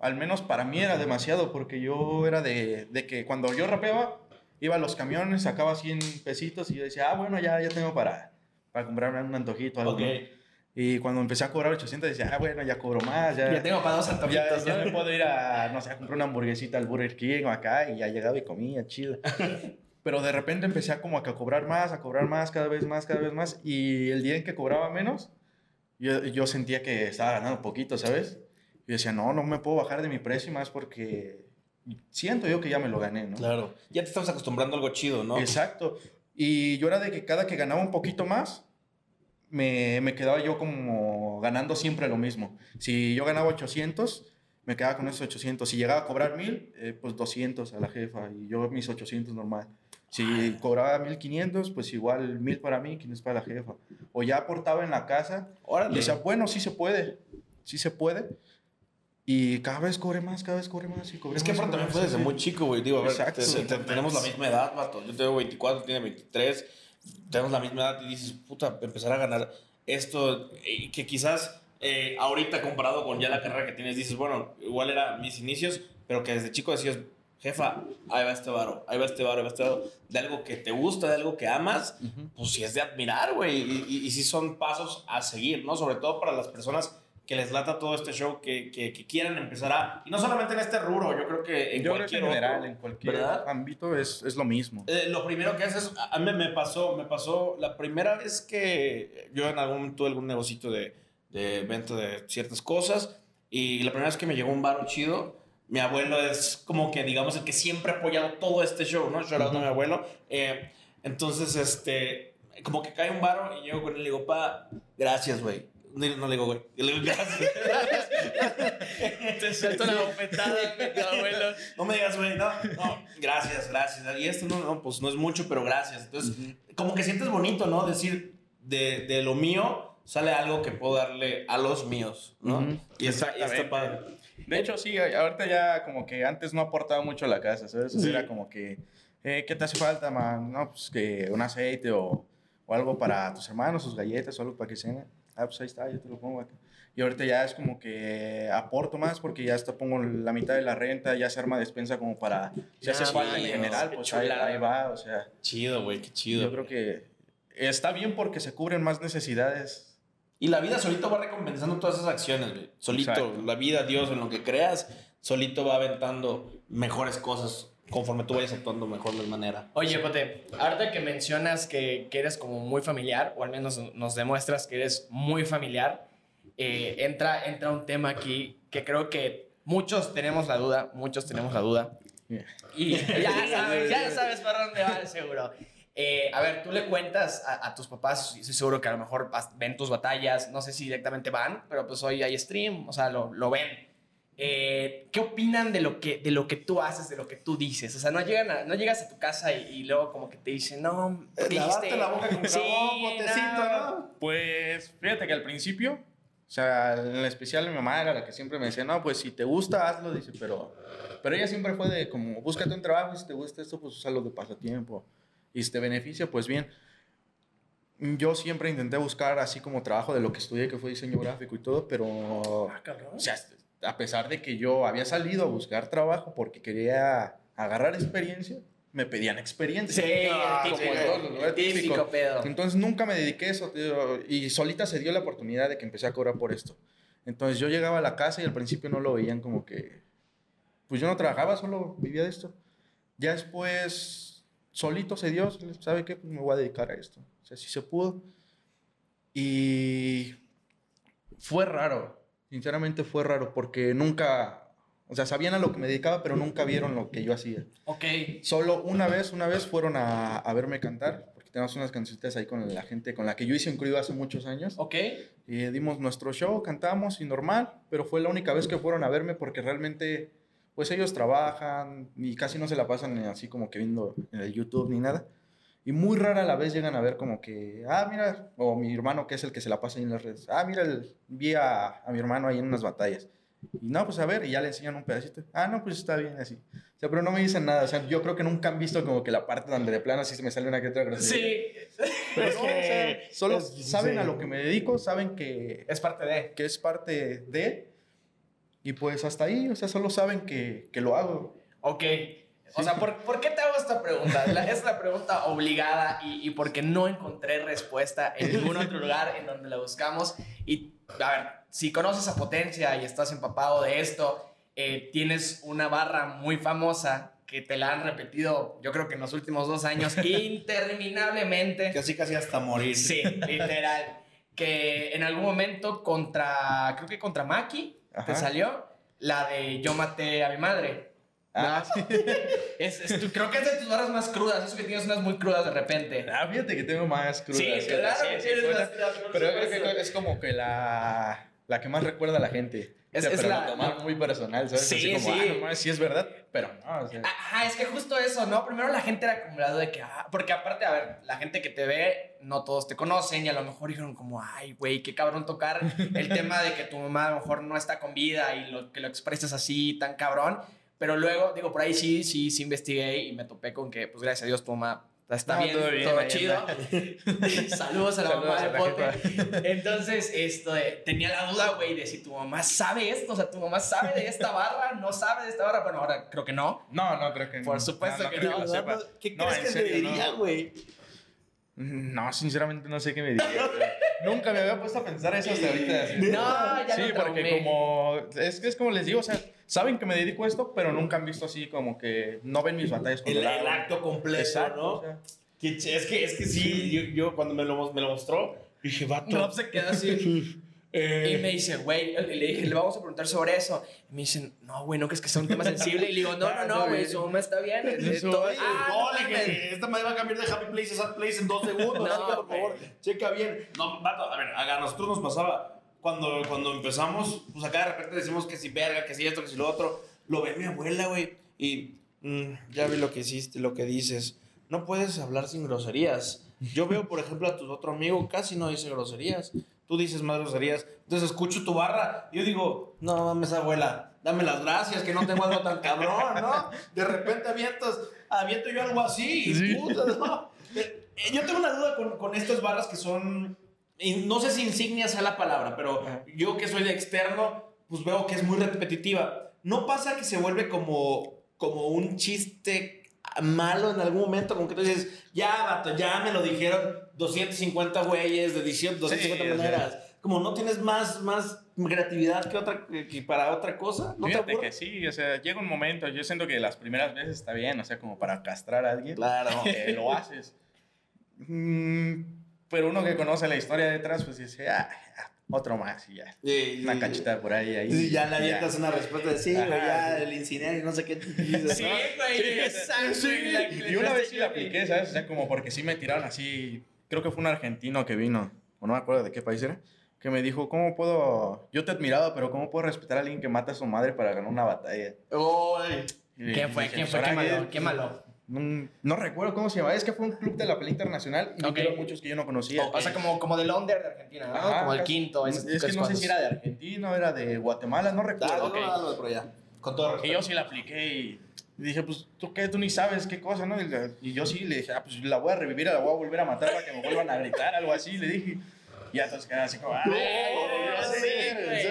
al menos para mí era demasiado porque yo era de, de que cuando yo rapeaba, iba a los camiones, sacaba 100 pesitos y yo decía, ah, bueno, ya, ya tengo para, para comprarme un antojito. Algo, Ok. ¿no? Y cuando empecé a cobrar 800 decía, ah, bueno, ya cobro más, ya, Ya tengo para dos ya, antojitos, ya ¿no? me puedo ir a, no sé, a comprar una hamburguesita al Burger King o acá y ya llegaba y comía, chido. Pero de repente empecé a como a cobrar más, a cobrar más, cada vez más, cada vez más. Y el día en que cobraba menos, yo, yo sentía que estaba ganando poquito, ¿sabes? Y decía, no, no me puedo bajar de mi precio más porque siento yo que ya me lo gané, ¿no? Claro. Ya te estamos acostumbrando a algo chido, ¿no? Exacto. Y yo era de que cada que ganaba un poquito más, me, me quedaba yo como ganando siempre lo mismo. Si yo ganaba 800, me quedaba con esos 800. Si llegaba a cobrar 1000, eh, pues 200 a la jefa y yo mis 800 normal. Si cobraba 1500, pues igual 1000 para mí, 500 para la jefa. O ya aportaba en la casa. Y Órale. decía, bueno, sí se puede, sí se puede. Y cada vez cobré más, cada vez cobré más y Es que más, aparte cobré también fue desde muy chico, güey. Digo, a ver, Exacto. te- te- tenemos la misma edad, vato. Yo tengo 24, tiene 23. Tenemos la misma edad y dices, puta, empezar a ganar esto eh, que quizás eh, ahorita comparado con ya la carrera que tienes, dices, bueno, igual era mis inicios, pero que desde chico decías, jefa, ahí va este varo, ahí va este varo, ahí va este varo, de algo que te gusta, de algo que amas, pues sí es de admirar, güey. Y, y, y sí son pasos a seguir, ¿no? Sobre todo para las personas que les lata todo este show, que, que, que quieran empezar a... Y no solamente en este rubro, yo creo que en Yo creo que cualquier en general, otro, en cualquier ¿verdad? ámbito es, es lo mismo. Eh, lo primero que haces, a mí me pasó, me pasó la primera vez que yo en algún momento tuve algún negocito de, de venta de ciertas cosas y la primera vez que me llegó un baro chido, mi abuelo es como que digamos el que siempre ha apoyado todo este show, ¿no? Shout out a mi abuelo. Eh, entonces, este, como que cae un baro y llego con él y digo, pa, gracias, güey. No, no le digo, güey. Y le digo, gracias. Te suelta una bofetada, mi abuelo. No me digas, güey, no, no, gracias, gracias. Y esto no, no, pues no es mucho, pero gracias. Entonces, como que sientes bonito, ¿no? Decir, de, de lo mío sale algo que puedo darle a los míos, ¿no? Y está, y está Exactamente. padre. De hecho, sí, ahorita ya como que antes no aportaba mucho a la casa, ¿sabes? Sí. Era como que, eh, ¿qué te hace falta, man? No, pues que un aceite o, o algo para tus hermanos, sus galletas o algo para que cenen. Ah, pues ahí está, yo te lo pongo acá. Y ahorita ya es como que aporto más porque ya hasta pongo la mitad de la renta, ya se arma despensa como para, si hace falta en general, pues ahí, ahí va, o sea, Chido, güey, qué chido. yo creo que está bien porque se cubren más necesidades. Y la vida solito va recompensando todas esas acciones, güey. Solito, Exacto. la vida, Dios, en lo que creas, solito va aventando mejores cosas conforme tú vayas actuando mejor de manera. Oye, Pote, ahorita que mencionas que, que eres como muy familiar, o al menos nos demuestras que eres muy familiar, eh, entra, entra un tema aquí que creo que muchos tenemos la duda, muchos tenemos la duda. Y ya sabes, ya sabes para dónde va, seguro. Eh, a ver, tú le cuentas a, a tus papás, estoy seguro que a lo mejor ven tus batallas, no sé si directamente van, pero pues hoy hay stream, o sea, lo, lo ven. Eh, ¿Qué opinan de lo, que, de lo que tú haces, de lo que tú dices? O sea, no, llegan a- no llegas a tu casa y, y luego como que te dicen, no, ¿qué Eh, la boca con Sí, jabón, botecito, no. ¿no? Pues fíjate que al principio, o sea, en especial mi mamá era la que siempre me decía, no, pues si te gusta, hazlo, dice, pero, pero ella siempre fue de como, búscate un trabajo, y si te gusta esto, pues úsalo de pasatiempo, y si te beneficia, pues bien. Yo siempre intenté buscar así como trabajo de lo que estudié, que fue diseño gráfico y todo, pero, Ah, cabrón. o sea, a pesar de que yo había salido a buscar trabajo porque quería agarrar experiencia, me pedían experiencia. Sí, Ah, como típico, el pedo. Entonces nunca me dediqué a eso tío, y solita se dio la oportunidad de que empecé a cobrar por esto. Entonces yo llegaba a la casa y al principio no lo veían como que, pues yo no trabajaba, solo vivía de esto. Ya después, solito se dio, ¿sabe qué? Pues me voy a dedicar a esto. O sea, sí se pudo. Y fue raro. Sinceramente fue raro porque nunca, o sea, sabían a lo que me dedicaba, pero nunca vieron lo que yo hacía. Ok. Solo una vez, una vez fueron a, a verme cantar, porque tenemos unas canciones ahí con la gente con la que yo hice un crudo hace muchos años. Ok. Y dimos nuestro show, cantamos y normal, pero fue la única vez que fueron a verme porque realmente, pues ellos trabajan y casi no se la pasan así como que viendo en el YouTube ni nada. Y muy rara a la vez llegan a ver como que, ah, mira, o mi hermano que es el que se la pasa ahí en las redes, ah, mira, el- vi a, a mi hermano ahí en unas batallas. Y no, pues a ver, y ya le enseñan un pedacito. Ah, no, pues está bien así. O sea, pero no me dicen nada. O sea, yo creo que nunca han visto como que la parte donde de plano sí se me sale una que otra grosería. Sí. Pero no, o sea, solo es- saben sí. a lo que me dedico, saben que Es parte de. que es parte de. Y pues hasta ahí, o sea, solo saben que, que lo hago. Ok. O sea, ¿por, por qué te hago esta pregunta? La- es la pregunta obligada y, y porque no encontré respuesta en ningún otro lugar en donde la buscamos. Y, a ver, si conoces a Potencia y estás empapado de esto, eh, tienes una barra muy famosa que te la han repetido, yo creo que en los últimos dos años, interminablemente. Casi casi hasta morir. Sí, literal. Que en algún momento contra, creo que contra Maki, te Ajá. salió la de yo maté a mi madre. Ah, sí. Es, es tu- creo que es de tus barras más crudas, eso que tienes unas muy crudas de repente. Ah, fíjate que tengo más crudas. Sí, claro, Sí, sí, tienes suena- más crudas, por Pero yo creo que es como que la, la que más recuerda a la gente. Es- O sea, es la- lo toman muy personal, ¿sabes? Sí, Así como, sí. ah, sí es verdad, pero no, o sea. Ajá, es que justo eso, ¿no? Primero la gente era acumulado de que, ah, porque aparte, a ver, la gente que te ve, no todos te conocen y a lo mejor dijeron como, ay, güey, qué cabrón tocar el tema de que tu mamá a lo mejor no está con vida y lo, que lo expresas así tan cabrón. Pero luego, digo, por ahí sí, sí, sí investigué y me topé con que, pues gracias a Dios, tu mamá está No, bien, todo todo, bien, ahí chido. Saludos a la Saludos mamá a de la Pote. Entonces, esto de- tenía la duda, güey, de si tu mamá sabe esto, o sea, tu mamá sabe de esta barra, no sabe de esta barra. Bueno, ahora creo que no. No, no creo que Por supuesto que creo no, lo sepa. ¿Qué No, crees que te serio, diría, no. güey? No, sinceramente no sé qué me diría. Nunca me había puesto a pensar eso hasta ahorita. así. No, ya sí, lo porque traumé. como. Es que es como les digo, o sea, saben que me dedico a esto, pero nunca han visto así como que no ven mis batallas con El, el acto completo, Exacto, ¿no? o sea. Ch- es, que, es que sí, yo, yo cuando me lo, me lo mostró, dije, vato. Rob se queda así. eh, Y me dice, güey, le dije, le vamos a preguntar sobre eso. Y me dicen, no, güey, no crees que sea un tema sensible. Y le digo, no, no, Ah, no, güey, su mamá está bien. es- es Eso, todo- Ah, no, no esta madre va a cambiar de Happy Place a Sad Place en dos segundos. No, así que, por favor, checa bien. No, vato, a ver, a nosotros nos pasaba. Cuando, cuando empezamos, pues acá de repente decimos que si verga, que si esto, que si lo otro. Lo ve mi abuela, güey. Y mm, ya vi lo que hiciste, lo que dices. No puedes hablar sin groserías. Yo veo, por ejemplo, a tu otro amigo casi no dice groserías. Tú dices más groserías. Entonces escucho tu barra y yo digo, no mames, abuela, dame las gracias, que no tengo algo tan cabrón, ¿no? De repente avientas, aviento yo algo así Sí. puta, ¿no? Eh, Yo tengo una duda con, con estas barras que son, no sé si insignia sea la palabra, pero yo que soy de externo, pues veo que es muy repetitiva. ¿No pasa que se vuelve como, como un chiste malo en algún momento? Como que tú dices, ya, vato, ya me lo dijeron 250 güeyes de 18, 250 Sí, sí. maneras. Como no tienes más, más creatividad que, otra, que para otra cosa, ¿no te Fíjate aburre? que sí, o sea, llega un momento, yo siento que las primeras veces está bien, o sea, como para castrar a alguien, Claro. eh, lo haces. Mm, pero uno que conoce la historia detrás, pues dice, ah, otro más y ya. Sí, Una sí. cachita por ahí, ahí. Sí, ya le avientas una respuesta de sí, güey, ya, sí. el incinerio y no sé qué dices, Sí, ¿no? güey, Sí, exacto. sí, y que una vez sí la apliqué, ¿sabes? O sea, como porque sí me tiraron así. Creo que fue un argentino que vino, o no me acuerdo de qué país era, que me dijo: ¿Cómo puedo.? Yo te admiraba, pero ¿cómo puedo respetar a alguien que mata a su madre para ganar una batalla? Uy. Y ¿Quién fue? ¿Quién pues, fue? ahora ¿Qué malo? ¿Qué malo? No, no recuerdo cómo se llama. Es que fue un club de la pelea internacional y Ok. metieron muchos que yo no conocía. O sea, como, como del under de Argentina, ¿no? Ajá, como el quinto. Es, es que no sé si era de Argentina o era de Guatemala, no recuerdo. Dale, Ok. no, dale por allá. Con todo Y respeto. yo sí la apliqué y dije, pues, ¿tú qué? Tú ni sabes qué cosa, ¿no? Y, le- y yo sí le dije, ah, pues la voy a revivir, la voy a volver a matar para que me vuelvan a gritar, algo así, le dije. Y ya todos quedaron así como, ah, No, sí, sí,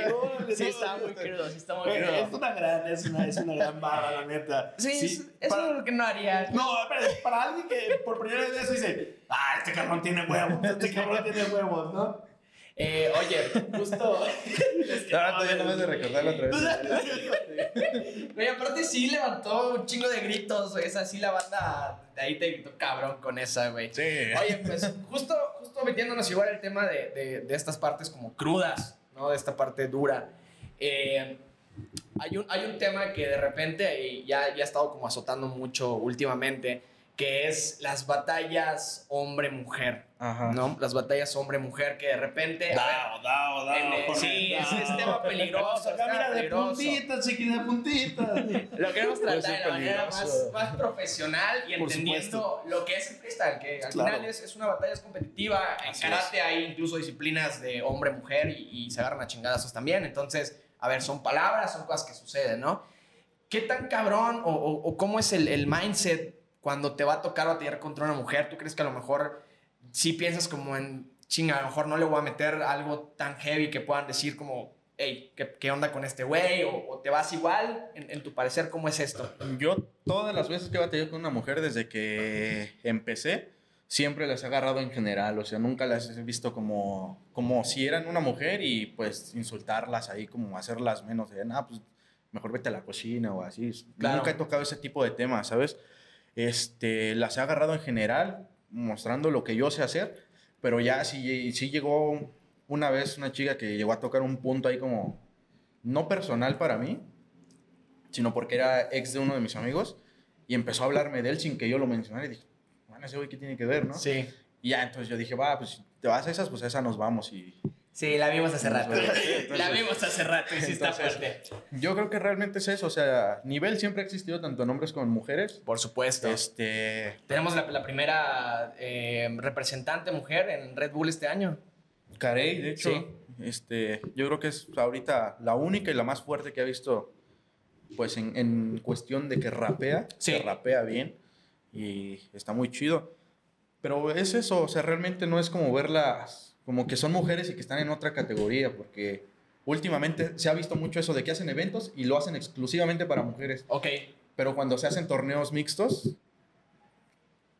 sí. Sí, está muy crudo, sí está muy crudo. Es una gran, es una, es una gran barra, la neta. Sí, es- eso para- es lo que no haría. No, pero para alguien que por primera vez eso dice, ah, este cabrón tiene huevos, este cabrón tiene huevos, ¿no? Eh, oye, justo. es que, Ahora todavía no me hace recordarlo otra vez. Güey, aparte sí levantó un chingo de gritos, güey. Esa sí la banda de ahí te gritó cabrón con esa, güey. Sí. Oye, pues justo, justo metiéndonos igual el tema de, de, de estas partes como crudas, ¿no? De esta parte dura. eh, hay, un, hay un tema que de repente y ya, ya ha estado como azotando mucho últimamente, que es las batallas hombre-mujer, Ajá. ¿no? Las batallas hombre-mujer que de repente... Dao, dao, dao. en- sí, es, es tema peligroso, es Acá mira de puntitas, chiquita, de puntitas. Lo queremos tratar de la manera más, más profesional y Por entendiendo lo que es el freestyle, que al Claro. final es, es una batalla es competitiva. En Así karate hay incluso disciplinas de hombre-mujer y, y se agarran a chingadazos también. Entonces, a ver, son palabras, son cosas que suceden, ¿no? ¿Qué tan cabrón o, o- o cómo es el, el mindset cuando te va a tocar batallar contra una mujer? ¿Tú crees que a lo mejor sí piensas como en, chinga, a lo mejor no le voy a meter algo tan heavy que puedan decir como, hey, ¿qué, qué onda con este güey? O, o te vas igual? En, en tu parecer, ¿cómo es esto? Yo todas las veces que he batallado con una mujer desde que empecé, siempre las he agarrado en general, o sea, nunca las he visto como, como si eran una mujer y pues insultarlas ahí, como hacerlas menos de, nada, pues mejor vete a la cocina o así. Claro. Nunca he tocado ese tipo de temas, ¿sabes? Este, las he agarrado en general, mostrando lo que yo sé hacer, pero ya sí, sí llegó una vez una chica que llegó a tocar un punto ahí como, no personal para mí, sino porque era ex de uno de mis amigos y empezó a hablarme de él sin que yo lo mencionara y dije, bueno, ese güey qué tiene que ver, ¿no? Sí. Y ya, entonces yo dije, va, pues si te vas a esas, pues a esa nos vamos y Sí, la vimos hace rato. Entonces- la vimos hace rato y sí está fuerte. yo creo que realmente es eso, o sea, nivel siempre ha existido tanto en hombres como en mujeres. Por supuesto. Este, Tenemos la, la primera eh, representante mujer en Red Bull este año. Carey, de hecho, Sí. este, yo creo que es ahorita la única y la más fuerte que ha visto, pues en, en cuestión de que rapea, Sí. que rapea bien y está muy chido. Pero es eso, o sea, realmente no es como verlas como que son mujeres y que están en otra categoría, porque últimamente se ha visto mucho eso de que hacen eventos y lo hacen exclusivamente para mujeres. Ok. Pero cuando se hacen torneos mixtos,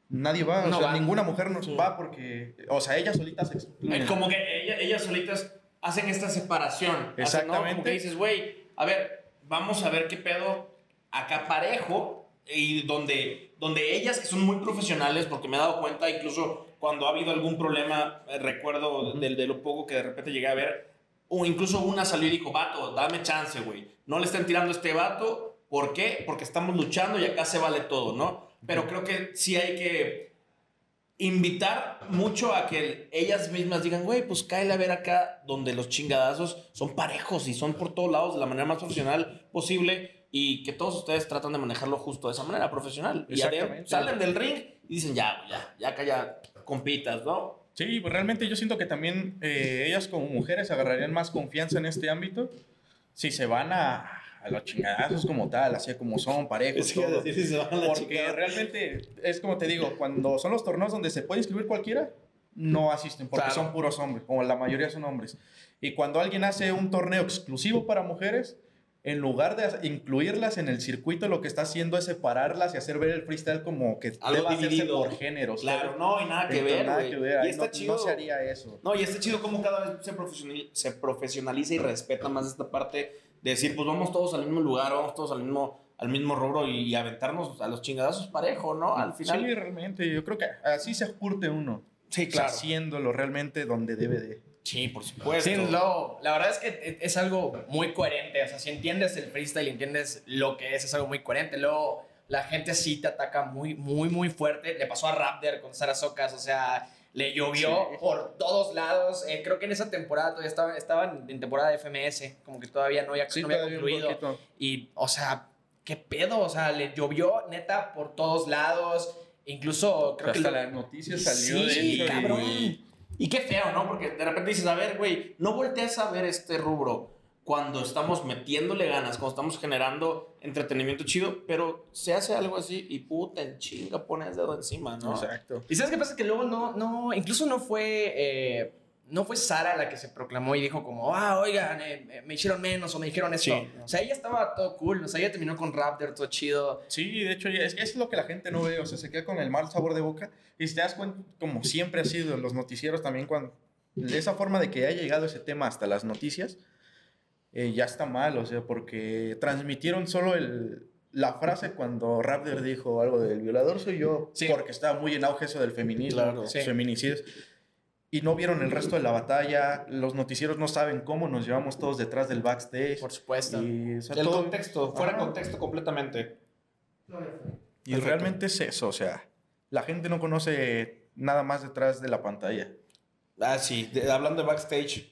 nadie va, o No sea, va. ninguna mujer no va porque, o sea, ellas solitas se excluyen. Como que ella- ellas solitas hacen esta separación. Hacen, ¿no? Exactamente. Como que dices, güey, a ver, vamos a ver qué pedo acá parejo. Y donde, donde ellas, que son muy profesionales, porque me he dado cuenta, incluso cuando ha habido algún problema, eh, recuerdo de, de lo poco que de repente llegué a ver, o incluso una salió y dijo, vato, dame chance, güey. No le estén tirando a este vato. ¿Por qué? Porque estamos luchando y acá se vale todo, ¿no? Pero creo que sí hay que invitar mucho a que ellas mismas digan, güey, pues cáele a ver acá donde los chingadazos son parejos y son por todos lados de la manera más profesional posible y que todos ustedes tratan de manejarlo justo de esa manera, profesional. Y salen del ring y dicen, ya, ya, ya acá ya compitas, ¿no? Sí, pues realmente yo siento que también eh, ellas como mujeres agarrarían más confianza en este ámbito si se van a, a los chingadazos como tal, así como son, parejos, todo. Porque realmente es como te digo, cuando son los torneos donde se puede inscribir cualquiera, no asisten porque Claro. son puros hombres, como la mayoría son hombres. Y cuando alguien hace un torneo exclusivo para mujeres, en lugar de incluirlas en el circuito, lo que está haciendo es separarlas y hacer ver el freestyle como que Algo debe hacerse dividido. por géneros. Claro, ¿sabes? no, y nada que Entonces, ver, nada que ver, Y está no, chido. no se haría eso. No, y está chido como cada vez se, profesional- se profesionaliza y respeta más esta parte de decir, pues vamos todos al mismo lugar, vamos todos al mismo, al mismo rubro y, y aventarnos a los chingadazos parejo, ¿no? Al final. Sí, realmente, yo creo que así se curte uno. Sí, O sea, haciéndolo realmente donde debe de. Sí, por supuesto. Sí, luego, la verdad es que e- es algo muy coherente. O sea, si entiendes el freestyle, entiendes lo que es, es algo muy coherente. Luego, la gente sí te ataca muy, muy, muy fuerte. Le pasó a Raptor con Sara Socas, o sea, le llovió Sí. por todos lados. Eh, creo que en esa temporada todavía estaban estaban en temporada de FMS, como que todavía no había, no había concluido. Y, o sea, ¿qué pedo? O sea, le llovió neta por todos lados. Incluso creo que Hasta la noticia salió de Sí, eso y- cabrón. Y qué feo, ¿no? Porque de repente dices, a ver, güey, no volteas a ver este rubro cuando estamos metiéndole ganas, cuando estamos generando entretenimiento chido, pero se hace algo así y puta, en chinga pones dedo encima, ¿no? Exacto. ¿Y sabes qué pasa? Que luego no, no, incluso no fue, eh, no fue Sara la que se proclamó y dijo como, ah, oigan, eh, me hicieron menos o me dijeron esto. Sí. O sea, ella estaba todo cool, o sea, ella terminó con Raptor, todo chido. Sí, de hecho, es, es lo que la gente no ve, o sea, se queda con el mal sabor de boca. Y si te das cuenta, como siempre ha sido en los noticieros también, cuando de esa forma de que haya llegado ese tema hasta las noticias, eh, ya está mal, o sea, porque transmitieron solo el, la frase cuando Raptor dijo algo del violador soy yo, Sí. porque estaba muy en auge eso del feminismo, Claro. Sí. feminicidios. Y no vieron el resto de la batalla. Los noticieros no saben cómo nos llevamos todos detrás del backstage. Por supuesto. Y, o sea, El todo- contexto, fuera Ajá. contexto completamente. Y realmente es eso, o sea, la gente no conoce nada más detrás de la pantalla. Ah, sí, de- hablando de backstage,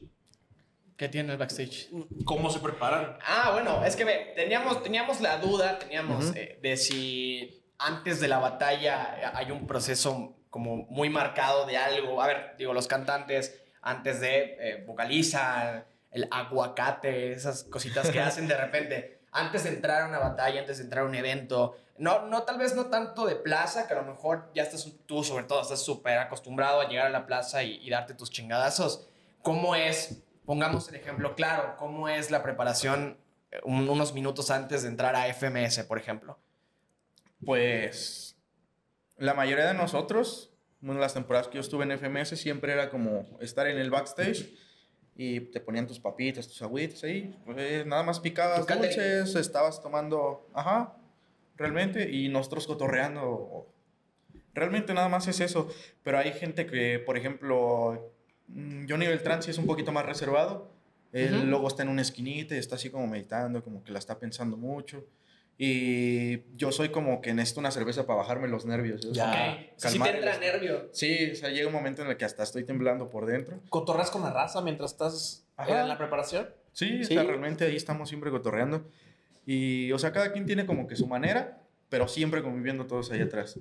¿Qué tiene el backstage? ¿cómo se preparan? Ah, bueno, es que ve, teníamos, teníamos la duda, teníamos eh, de si antes de la batalla hay un proceso como muy marcado de algo. A ver, digo, los cantantes antes de eh, vocalizan, el aguacate, esas cositas que hacen de repente. Antes de entrar a una batalla, antes de entrar a un evento, no, no tal vez no tanto de plaza, que a lo mejor ya estás tú sobre todo, estás súper acostumbrado a llegar a la plaza y, y darte tus chingadazos. ¿Cómo es, pongamos el ejemplo claro, cómo es la preparación eh, un- unos minutos antes de entrar a FMS, por ejemplo? Pues la mayoría de nosotros, bueno, las temporadas que yo estuve en FMS, siempre era como estar en el backstage y te ponían tus papitas, tus agüitas ahí, pues, nada más picabas Tu catering. dulces, estabas tomando, ajá, realmente, y nosotros cotorreando. Realmente nada más es eso, pero hay gente que, por ejemplo, mm, Johnny Beltrán sí es un poquito más reservado. Él Ujú. luego está en una esquinita y está así como meditando, como que la está pensando mucho. Y yo soy como que necesito una cerveza para bajarme los nervios. Ya. Como Ok, sí te entra nervio. Sí, o sea, llega un momento en el que hasta estoy temblando por dentro. ¿Cotorras con la raza mientras estás Ajá. en la preparación? Sí, Sí. o sea, realmente ahí estamos siempre cotorreando. Y, o sea, cada quien tiene como que su manera, pero siempre conviviendo todos ahí atrás.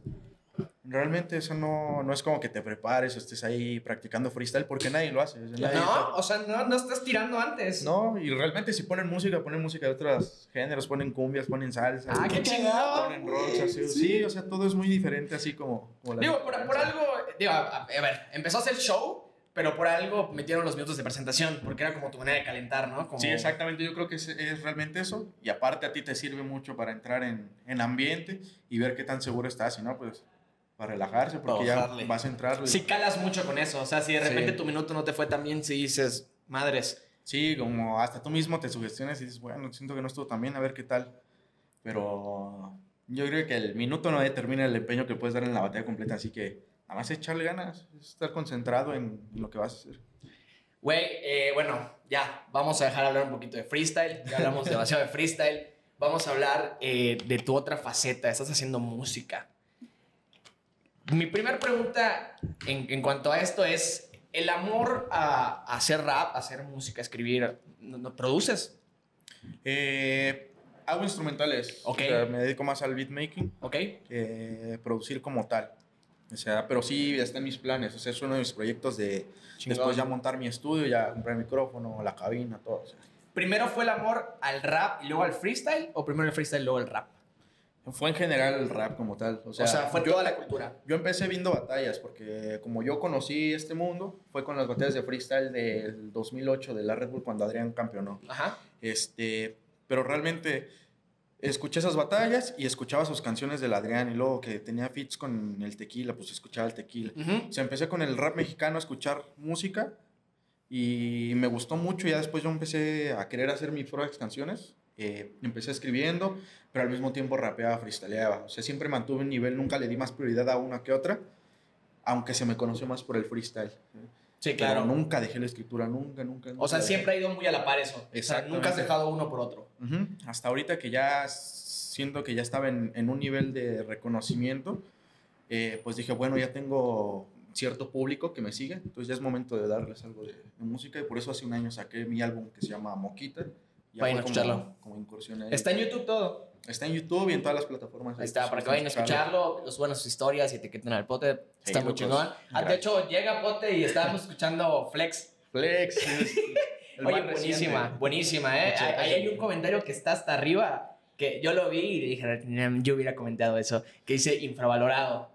Realmente eso no, no es como que te prepares o estés ahí practicando freestyle porque nadie lo hace. nadie No, o sea, no, no estás tirando antes. No, y realmente si ponen música, ponen música de otros géneros, ponen cumbias, ponen salsa. Ah, qué chingón. Ponen rocks, así. Sí, o sea, todo es muy diferente así como... como la- Digo, por, por algo, digo, a, a ver, empezó a hacer show, pero por algo metieron los minutos de presentación, porque era como tu manera de calentar, ¿no? Como- Sí, exactamente, yo creo que es, es realmente eso. Y aparte a ti te sirve mucho para entrar en, en ambiente y ver qué tan seguro estás, y no, pues para relajarse, porque ya vas a entrar. Sí calas mucho con eso, o sea, si de repente Sí. tu minuto no te fue tan bien, si dices, madres, Sí, como hasta tú mismo te sugestionas y dices, bueno, siento que no estuvo tan bien, a ver qué tal. Pero yo creo que el minuto no determina el empeño que puedes dar en la batalla completa, así que nada más echarle ganas, es estar concentrado en lo que vas a hacer. Güey, eh, bueno, ya, vamos a dejar hablar un poquito de freestyle. Ya hablamos demasiado de freestyle. Vamos a hablar eh, de tu otra faceta. Estás haciendo música. Mi primera pregunta en, en cuanto a esto es: ¿el amor a, a hacer rap, a hacer música, a escribir, ¿no, no produces? Eh, hago instrumentales, Ok. o sea, me dedico más al beatmaking. ¿Ok? que producir como tal. O sea, pero sí está en mis planes. O sea, es uno de mis proyectos de Chingón. después ya montar mi estudio, ya comprar el micrófono, la cabina, todo. o sea. ¿Primero fue el amor al rap y luego al freestyle? ¿O primero el freestyle y luego el rap? Fue en general el rap como tal. O O sea, sea, fue yo, toda la cultura. yo empecé viendo batallas porque como yo conocí este mundo, fue con las batallas de freestyle del 2008 de la Red Bull cuando Adrián campeonó. Ajá. Este, pero realmente escuché esas batallas y escuchaba sus canciones del Adrián y luego que tenía feats con el tequila, pues escuchaba el tequila. O sea, empecé con el rap mexicano a escuchar música y me gustó mucho. Ya después yo empecé a querer hacer mis propias canciones. Eh, empecé escribiendo, pero al mismo tiempo rapeaba, freestyleaba. O sea, siempre mantuve un nivel, nunca le di más prioridad a una que otra, aunque se me conoció más por el freestyle. Sí, Pero claro. nunca dejé la escritura, nunca, nunca. O nunca sea, dejé. siempre ha ido muy a la par eso. O sea, nunca has dejado uno por otro. Ujú. Hasta ahorita que ya siento que ya estaba en, en un nivel de reconocimiento, eh, pues dije, bueno, ya tengo cierto público que me sigue, entonces ya es momento de darles algo de, de música y por eso hace un año saqué mi álbum que se llama Moquita. Ya Vayan a escucharlo. Como. Está en YouTube todo. Está en YouTube y en todas las plataformas. Ahí está, para que vayan a escucharlo, los suban a sus historias y etiqueten al pote. Está muy chingón. Ah, de hecho, llega pote y estábamos escuchando Flex. Flex. es Oye, buenísima, buenísima, ¿eh? Ahí hay un comentario que está hasta arriba, que yo lo vi y dije, "Mm, yo hubiera comentado eso, que dice infravalorado.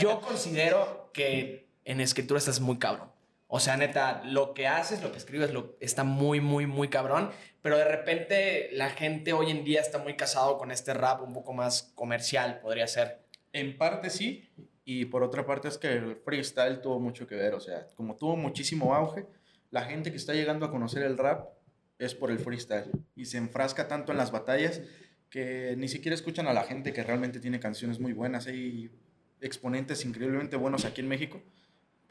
Yo considero que en escritura estás muy cabrón. O sea, neta, lo que haces, lo que escribes, lo, está muy, muy, muy cabrón. Pero de repente la gente hoy en día está muy casado con este rap un poco más comercial, podría ser. En parte sí, y por otra parte es que el freestyle tuvo mucho que ver, o sea, como tuvo muchísimo auge, la gente que está llegando a conocer el rap es por el freestyle y se enfrasca tanto en las batallas que ni siquiera escuchan a la gente que realmente tiene canciones muy buenas, hay exponentes increíblemente buenos aquí en México,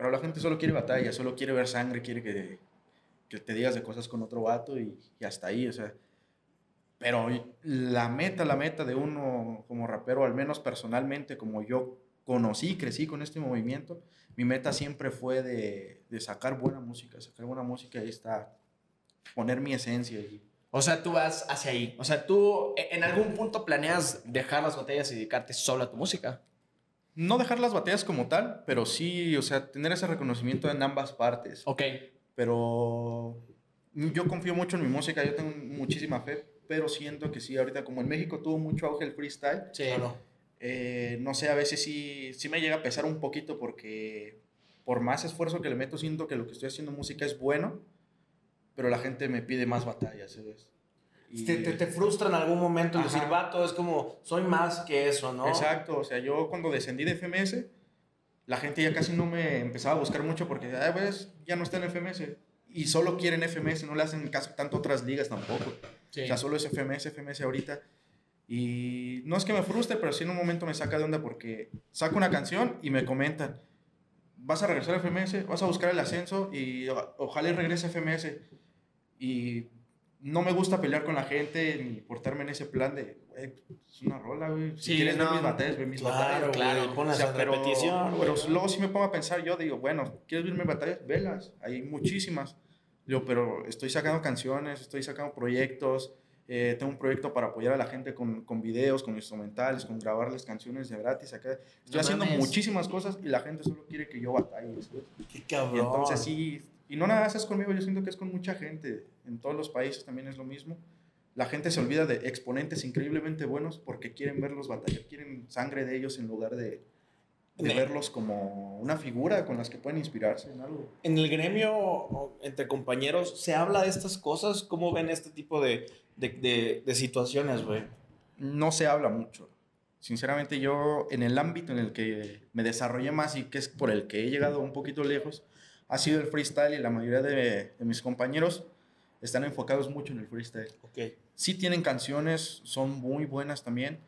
Pero la gente solo quiere batalla, solo quiere ver sangre, quiere que, que te digas de cosas con otro vato y, y hasta ahí, o sea. Pero la meta, la meta de uno como rapero, al menos personalmente, como yo conocí, crecí con este movimiento, mi meta siempre fue de, de sacar buena música, sacar buena música y está, poner mi esencia y O sea, tú vas hacia ahí. O sea, tú en algún punto planeas dejar las batallas y dedicarte solo a tu música. No dejar las batallas como tal, pero sí, o sea, tener ese reconocimiento en ambas partes. Ok. Pero yo confío mucho en mi música, yo tengo muchísima fe, pero siento que sí, ahorita como en México tuvo mucho auge el freestyle, Sí. eh, no sé, a veces sí, sí me llega a pesar un poquito porque por más esfuerzo que le meto, siento que lo que estoy haciendo en música es bueno, pero la gente me pide más batallas, ¿sabes? Y- Te, te, te frustra en algún momento Ajá. decir, vato, es como, soy más que eso, ¿no? Exacto, o sea, yo cuando descendí de FMS, la gente ya casi no me empezaba a buscar mucho porque, ah, pues, ya no está en FMS. Y solo quieren FMS, no le hacen caso tanto a otras ligas tampoco. Sí. O sea, solo es FMS, FMS ahorita. Y no es que me frustre, pero sí en un momento me saca de onda porque saco una canción y me comentan, vas a regresar a FMS, vas a buscar el ascenso y ojalá y regrese a FMS. Y no me gusta pelear con la gente ni portarme en ese plan de, güey, es una rola, güey. Si Sí, quieres ver no. mis batallas, ve mis Claro, batallas. claro, claro. pones O sea, pero, repetición, pero luego sí me pongo a pensar, yo digo, bueno, ¿quieres ver mis batallas? Velas, hay muchísimas. Digo, pero estoy sacando canciones, estoy sacando proyectos, eh, tengo un proyecto para apoyar a la gente con, con videos, con instrumentales, con grabarles canciones de gratis acá. Estoy No haciendo mames. muchísimas cosas y la gente solo quiere que yo batalle. ¿sabes? Qué Y cabrón. entonces sí, y no nada más es conmigo, yo siento que es con mucha gente. En todos los países también es lo mismo. La gente se olvida de exponentes increíblemente buenos porque quieren verlos batallar, quieren sangre de ellos en lugar de, de verlos como una figura con las que pueden inspirarse en algo. En el gremio, entre compañeros, ¿se habla de estas cosas? ¿Cómo ven este tipo de, de, de, de situaciones, güey? No se habla mucho. Sinceramente yo en el ámbito en el que me desarrollé más y que es por el que he llegado un poquito lejos, ha sido el freestyle y la mayoría de mis compañeros están enfocados mucho en el freestyle. Ok. sí tienen canciones, son muy buenas también,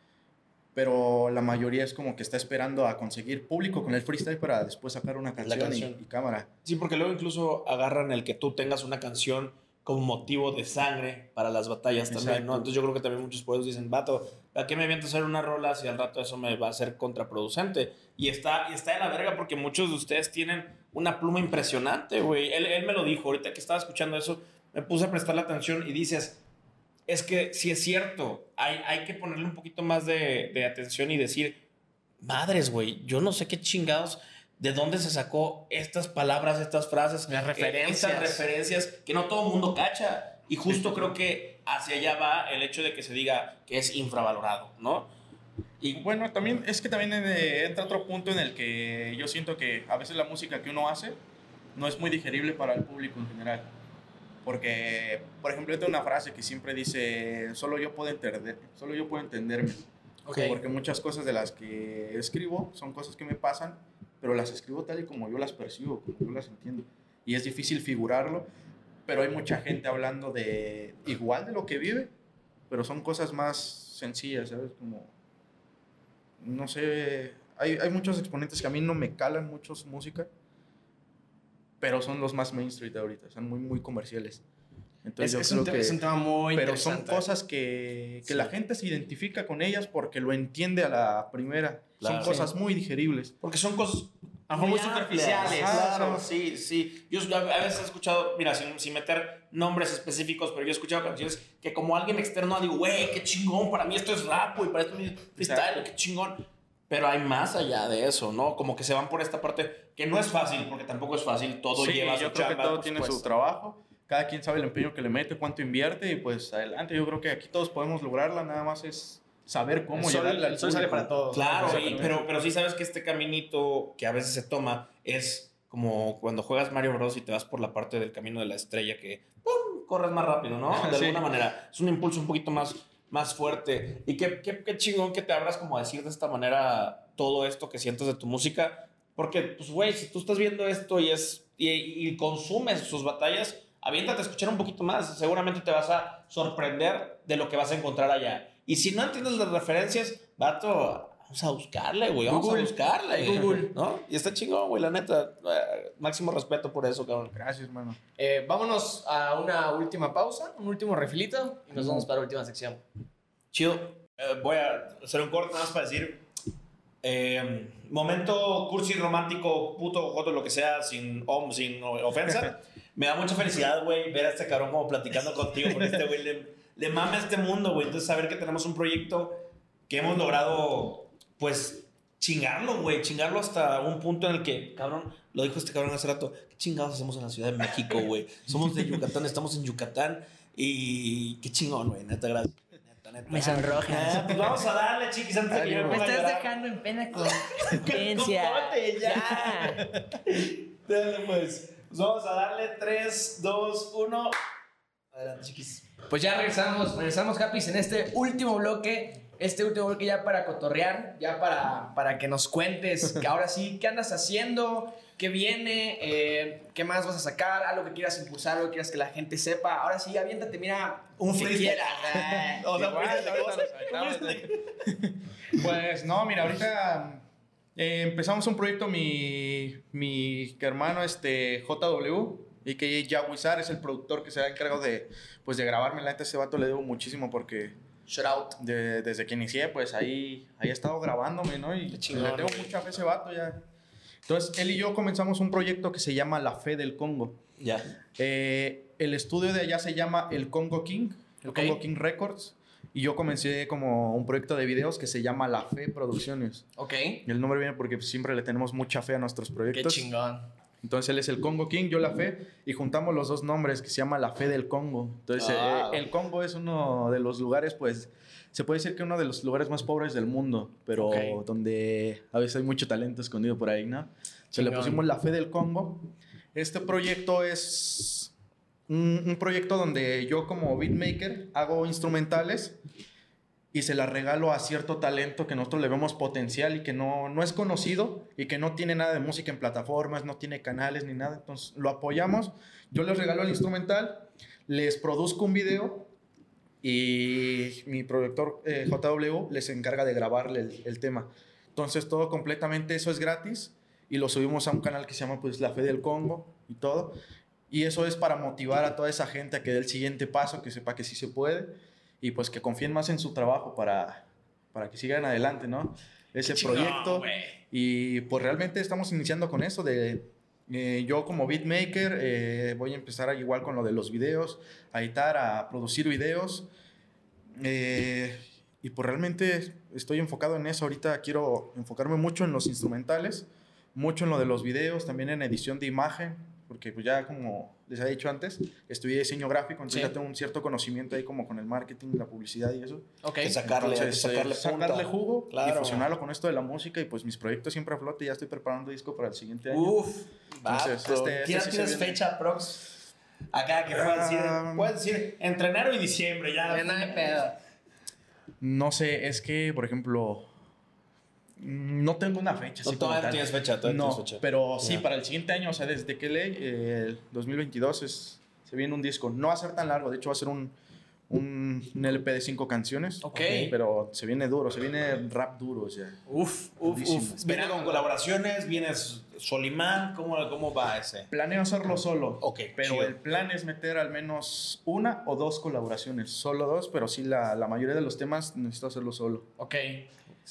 pero la mayoría es como que está esperando a conseguir público con el freestyle para después sacar una canción, y- canción. Y, cámara. Sí, porque luego incluso agarran el que tú tengas una canción como motivo de sangre para las batallas también, Exacto. ¿no? Entonces yo creo que también muchos pueblos dicen, vato, ¿a qué me aviento a hacer una rola si al rato eso me va a ser contraproducente? Y está, y está en la verga porque muchos de ustedes tienen una pluma impresionante, güey. Él, él me lo dijo, ahorita que estaba escuchando eso, me puse a prestarle atención y dices, es que si es cierto, hay, hay que ponerle un poquito más de, de atención y decir, madres, güey, yo no sé qué chingados, de dónde se sacó estas palabras, estas frases, Las eh, referencias. estas referencias que no todo el mundo cacha. Y justo creo que hacia allá va el hecho de que se diga que es infravalorado, ¿no? Y bueno, también es que también eh, entra otro punto en el que yo siento que a veces la música que uno hace no es muy digerible para el público en general. Porque, por ejemplo, yo tengo una frase que siempre dice, solo yo puedo entender, solo yo puedo entenderme. Ok. Porque muchas cosas de las que escribo son cosas que me pasan, pero las escribo tal y como yo las percibo, como yo las entiendo. Y es difícil figurarlo, pero hay mucha gente hablando de igual de lo que vive, pero son cosas más sencillas, ¿sabes? Como, no sé, hay, hay muchos exponentes que a mí no me calan mucho su música, pero son los más mainstream de ahorita, son muy, muy comerciales. Entonces Es, yo es un, creo te- que... es un tema muy Pero son cosas que, que Sí. la gente se identifica con ellas porque lo entiende a la primera. Claro. Son cosas muy digeribles. Porque son cosas A muy amplias. superficiales. Claro, Ajá. sí, sí. Yo a veces he escuchado, mira, sin, sin meter nombres específicos, pero yo he escuchado canciones que como alguien externo digo, güey, qué chingón, para mí esto es rap, güey, para esto es freestyle, qué chingón. Pero hay más allá de eso, ¿no? Como que se van por esta parte que no es fácil, porque tampoco es fácil, todo Sí, lleva su yo creo que chamba, todo por tiene supuesto. su trabajo. Cada quien sabe el empeño que le mete, cuánto invierte y pues adelante. Yo creo que aquí todos podemos lograrla, nada más es saber cómo sol, llegarle al sol sale para todos. Claro, y- pero, pero sí sabes que este caminito que a veces se toma es como cuando juegas Mario Bros. y te vas por la parte del camino de la estrella que ¡pum! corres más rápido, ¿no? De Sí. alguna manera. Es un impulso un poquito más, más fuerte. Y qué, qué, qué chingón que te abras como a decir de esta manera todo esto que sientes de tu música. Porque, pues, güey, si tú estás viendo esto y, es, y, y consumes sus batallas, aviéntate a escuchar un poquito más. Seguramente te vas a sorprender de lo que vas a encontrar allá. Y si no entiendes las referencias, vato, Vamos a buscarle, güey. Vamos Google. a buscarle. Google. ¿No? Y está chingón, güey, la neta. Eh, Máximo respeto por eso, cabrón. Gracias, hermano. Eh, vámonos a una última pausa, un último refilito y nos vamos para la última sección. Chido. Eh, voy a hacer un corte nada más para decir. eh, momento cursi, romántico, puto, joto, lo que sea, sin, om, sin ofensa. Me da mucha felicidad, güey, ver a este cabrón como platicando contigo, porque este güey le, le mama este mundo, güey. Entonces, saber que tenemos un proyecto que hemos logrado, pues, chingarlo, güey, chingarlo hasta un punto en el que, cabrón, lo dijo este cabrón hace rato, ¿qué chingados hacemos en la Ciudad de México, güey? Somos de Yucatán, estamos en Yucatán y qué chingón, güey, neta, gracias. Neta, neta. Me sonrojas. Ah, pues vamos a darle, chiquis, antes de que yo me Me estás llorar. dejando en pena con. Ponte ya. Ya. Dale, pues. Pues vamos a darle 3, 2, 1. Adelante, chiquis. Pues ya regresamos, regresamos, Happys, en este último bloque. Este último bloque ya para cotorrear, ya para, para que nos cuentes que ahora sí, ¿qué andas haciendo? ¿Qué viene? Eh, ¿Qué más vas a sacar? Algo que quieras impulsar, algo que quieras que la gente sepa. Ahora sí, aviéntate, mira, Un quieras. O sea, aventamos de- Pues no, mira, ahorita eh, empezamos un proyecto, mi, mi hermano este, JW, y que ya Wizar es el productor que se ha encargado de, pues, de grabarme. La neta, ese vato le debo muchísimo porque Shout out. de- desde que inicié, pues ahí, ahí ha estado grabándome, ¿no? Y chingón, le tengo güey. mucha fe a ese vato ya. Entonces, él y yo comenzamos un proyecto que se llama La Fe del Congo. Ya. Eh, el estudio de allá se llama El Congo King, el Ok. Congo King Records. Y yo comencé como un proyecto de videos que se llama La Fe Producciones. Ok. Y el nombre viene porque siempre le tenemos mucha fe a nuestros Qué proyectos. chingón. Entonces él es el Congo King, yo La Fe, y juntamos los dos nombres que se llama La Fe del Congo. Entonces Ah. eh, el Congo es uno de los lugares, pues, se puede decir que uno de los lugares más pobres del mundo, pero Ok. donde a veces hay mucho talento escondido por ahí, ¿no? Se le pusimos La Fe del Congo. Este proyecto es un, un proyecto donde yo como beatmaker hago instrumentales y se las regalo a cierto talento que nosotros le vemos potencial y que no, no es conocido y que no tiene nada de música en plataformas, no tiene canales ni nada. Entonces lo apoyamos. Yo les regalo el instrumental, les produzco un video y mi productor eh, JW les encarga de grabarle el, el tema. Entonces todo completamente eso es gratis y lo subimos a un canal que se llama pues La Fe del Congo y todo. Y eso es para motivar a toda esa gente a que dé el siguiente paso, que sepa que sí se puede y pues que confíen más en su trabajo para, para que sigan adelante, ¿no? Ese proyecto. Y pues realmente estamos iniciando con eso de... eh, yo como beatmaker eh, voy a empezar igual con lo de los videos, a editar, a producir videos. eh, y pues realmente estoy enfocado en eso. Ahorita quiero enfocarme mucho en los instrumentales, mucho en lo de los videos, también en edición de imagen, porque pues ya como les he dicho antes, estudié diseño gráfico, entonces Sí. ya tengo un cierto conocimiento ahí como con el marketing, la publicidad y eso. Ok. Que sacarle, Entonces, eh, sacarle, sacarle, jugo Claro. y fusionarlo con esto de la música y pues mis proyectos siempre a flote. Ya estoy preparando disco para el siguiente año. Uf. Va, Entonces, pero este- este ¿tienes, sí fecha, Prox? Acá que puedes decir, Ah. puedes decir entre enero y diciembre ya. No hay pedo. No sé, es que, por ejemplo, no tengo una fecha. No, todavía no tienes fecha, todavía no No, tienes fecha. pero sí, para el siguiente año, o sea, desde que leí, eh, el 2022 es, se viene un disco. No va a ser tan largo, de hecho va a ser un, un, un LP de cinco canciones. Ok. Pero se viene duro, se viene rap duro, o sea. Uf, uf, Durísimo. uf. ¿Viene con colaboraciones? ¿Vienes Solimán? ¿Cómo, ¿Cómo va ese? Planeo hacerlo solo. Ok, Pero chido. el plan es meter al menos una o dos colaboraciones. Solo dos, pero sí la, la mayoría de los temas necesito hacerlo solo. Ok.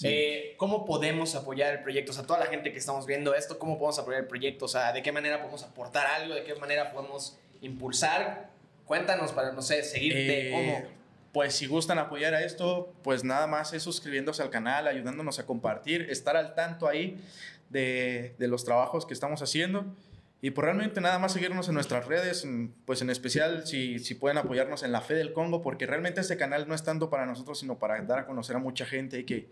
Eh, ¿Cómo podemos apoyar el proyecto? O sea, toda la gente que estamos viendo esto, ¿cómo podemos apoyar el proyecto? O sea, ¿de qué manera podemos aportar algo? ¿De qué manera podemos impulsar? Cuéntanos para, no sé, seguirte. Eh, ¿Cómo? Pues si gustan apoyar a esto, pues nada más es suscribiéndose al canal, ayudándonos a compartir, estar al tanto ahí de, de los trabajos que estamos haciendo. Y pues realmente nada más seguirnos en nuestras redes, pues en especial si, si pueden apoyarnos en la fe del Congo, porque realmente este canal no es tanto para nosotros, sino para dar a conocer a mucha gente y que,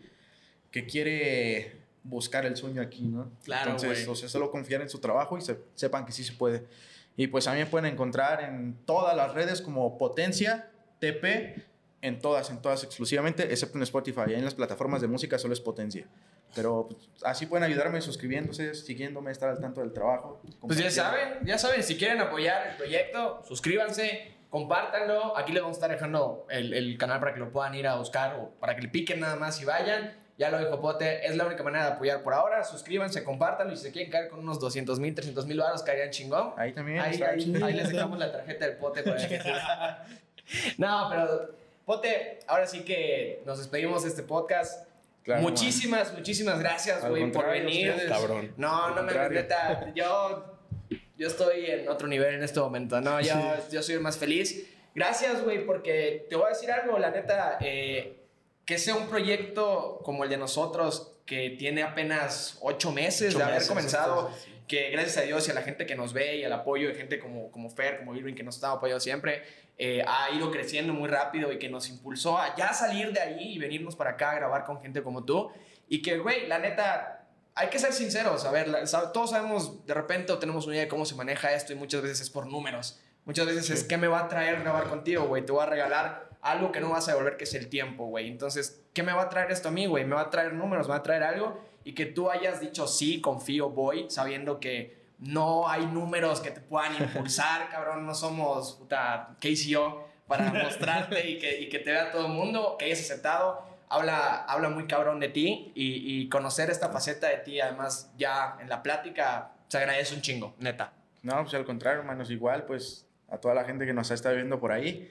que quiere buscar el sueño aquí, ¿no? Claro, Entonces, güey. o sea, solo confiar en su trabajo y se- sepan que sí se puede. Y pues me pueden encontrar en todas las redes como Potencia TP, en todas, en todas exclusivamente, excepto en Spotify. Ahí en las plataformas de música solo es Potencia. Pero pues, así pueden ayudarme suscribiéndose, siguiéndome, estar al tanto del trabajo. Pues ya saben, ya saben, si quieren apoyar el proyecto, suscríbanse, compártanlo. Aquí les vamos a estar dejando el, el canal para que lo puedan ir a buscar o para que le piquen nada más y vayan. Ya lo dijo Pote, es la única manera de apoyar por ahora. Suscríbanse, compártanlo y si se quieren caer con unos 200 mil, 300 mil baros, caerían chingón. Ahí también. Ahí, les dejamos la tarjeta del Pote para que No, pero Pote, ahora sí que nos despedimos de este podcast. Claro, muchísimas, muchísimas gracias, güey, por venir. Cabrón. No, no me neta, yo, yo estoy en otro nivel en este momento, no, yo, yo soy el más feliz. Gracias, güey, porque te voy a decir algo, la neta, eh, que sea un proyecto como el de nosotros, que tiene apenas ocho meses Ocho de haber meses, comenzado, sí, que gracias a Dios y a la gente que nos ve y al apoyo de gente como, como Fer, como Irving, que nos está apoyando siempre, eh, ha ido creciendo muy rápido y que nos impulsó a ya salir de ahí y venirnos para acá a grabar con gente como tú. Y que, güey, la neta, hay que ser sinceros. A ver, la- sab- todos sabemos de repente o tenemos una idea de cómo se maneja esto y muchas veces es por números. Muchas veces es, ¿qué me va a traer grabar contigo, güey? Te voy a regalar algo que no vas a devolver, que es el tiempo, güey. Entonces, ¿qué me va a traer esto a mí, güey? Me va a traer números, me va a traer algo y que tú hayas dicho sí, confío, voy, sabiendo que no hay números que te puedan impulsar, cabrón. No somos, puta, yo para mostrarte y que, y que te vea todo el mundo, que hayas aceptado. Habla, habla muy cabrón de ti y, y conocer esta faceta de ti, además, ya en la plática, se agradece un chingo, neta. No, pues al contrario, hermanos, igual, pues a toda la gente que nos está viendo por ahí,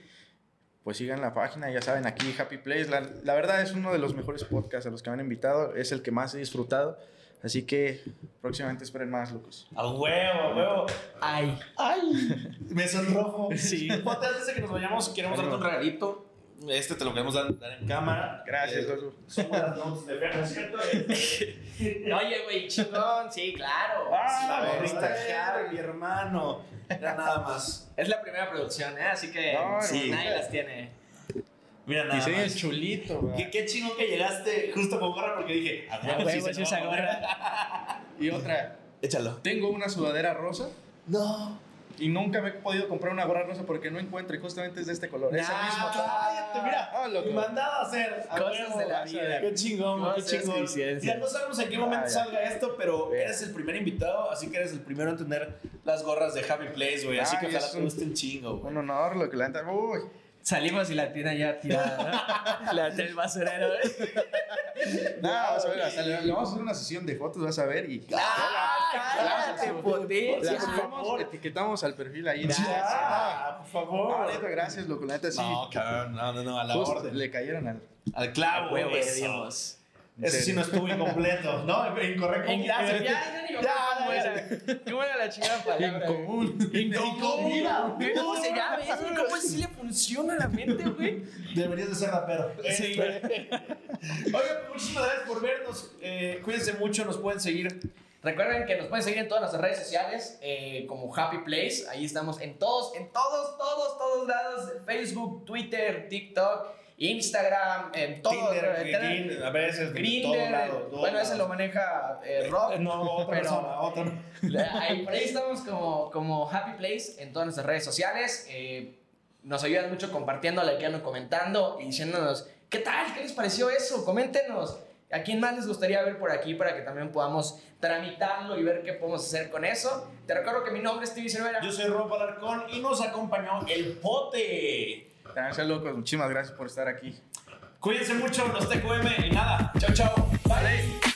pues sigan la página, ya saben, aquí Happy Place. La, la verdad es uno de los mejores podcasts a los que me han invitado, es el que más he disfrutado, así que próximamente esperen más, locos. A huevo, a huevo. Ay. ¡Ay! Me sonrojo. Sí. Ponte, antes de que nos vayamos, queremos darte un regalito. Este te lo queremos dar, dar en cámara. Gracias, Eh, loco. Son buenas notes de Fer, ¿no es cierto? Oye, güey, chingón, sí, claro. Ah, está Harry, mi hermano. Era nada más. Es la primera producción, ¿eh? Así que No, sí. nadie las tiene. Mira nada Diseño más. chulito. Qué, qué chingón que llegaste justo con gorra porque dije, a huevo, huevo, sí se sí me usa va a poner. Y otra, Échalo. tengo una sudadera rosa No. Y nunca me he podido comprar una gorra rosa porque no encuentro y justamente es de este color. Ese Nah, mismo. Cállate, mira. Ah, loco. Mandado a hacer. a Cosas huevo, de la vida. Qué chingón, qué chingón. Ya no sabemos en qué momento Ah, salga esto, pero eres el primer invitado, así que eres el primero en tener las gorras de Happy Place, güey. Así Ah, que ojalá te un- gusten chingo, güey. Un honor, lo que la neta. Uy. Salimos y la tiene ya tirada, ¿no? La del basurero, ¿eh? No, vas a ver, hasta le, le vamos a hacer una sesión de fotos, vas a ver y. ¡Ah, cállate, La potencia! etiquetamos al perfil ahí en Instagram. Ya, por favor. No, neta, gracias, loco. La neta, sí. No, cabrón, no, no, no, a la Justo orden. le cayeron al. Al clavo, Huevo de eso. Dios. Ese sí no estuvo incompleto. No, incorrecto. En gracias, ya, ya acuerdo cómo era. ¿Cómo era la chingada palabra? Incomún. Incomún. ¿Cómo se llama eso? ¿Cómo sí le funciona a la mente, güey? Deberías de ser rapero. Sí. Este, Oigan, muchísimas gracias por vernos. Eh, cuídense mucho, nos pueden seguir. Recuerden que nos pueden seguir en todas nuestras redes sociales eh, como Happy Place. Ahí estamos en todos, en todos, todos, todos lados. Facebook, Twitter, TikTok, Instagram, en todo. Tinder, Grindr, a veces, Grindr, lado, bueno, ese lo maneja eh, Rob. Eh, No, otra pero- persona, otra. Ahí, por ahí estamos como, como Happy Place en todas nuestras redes sociales. Eh, nos ayudan mucho compartiendo, likeando, comentando y diciéndonos, ¿qué tal? ¿Qué les pareció eso? Coméntenos. ¿A quién más les gustaría ver por aquí para que también podamos tramitarlo y ver qué podemos hacer con eso? Te recuerdo que mi nombre es Tibi Cervera. Yo soy Rob Alarcón y nos acompañó el Pote. Gracias, locos. Muchísimas gracias por estar aquí. Cuídense mucho, los TQM y nada. Chao, chao. Bye.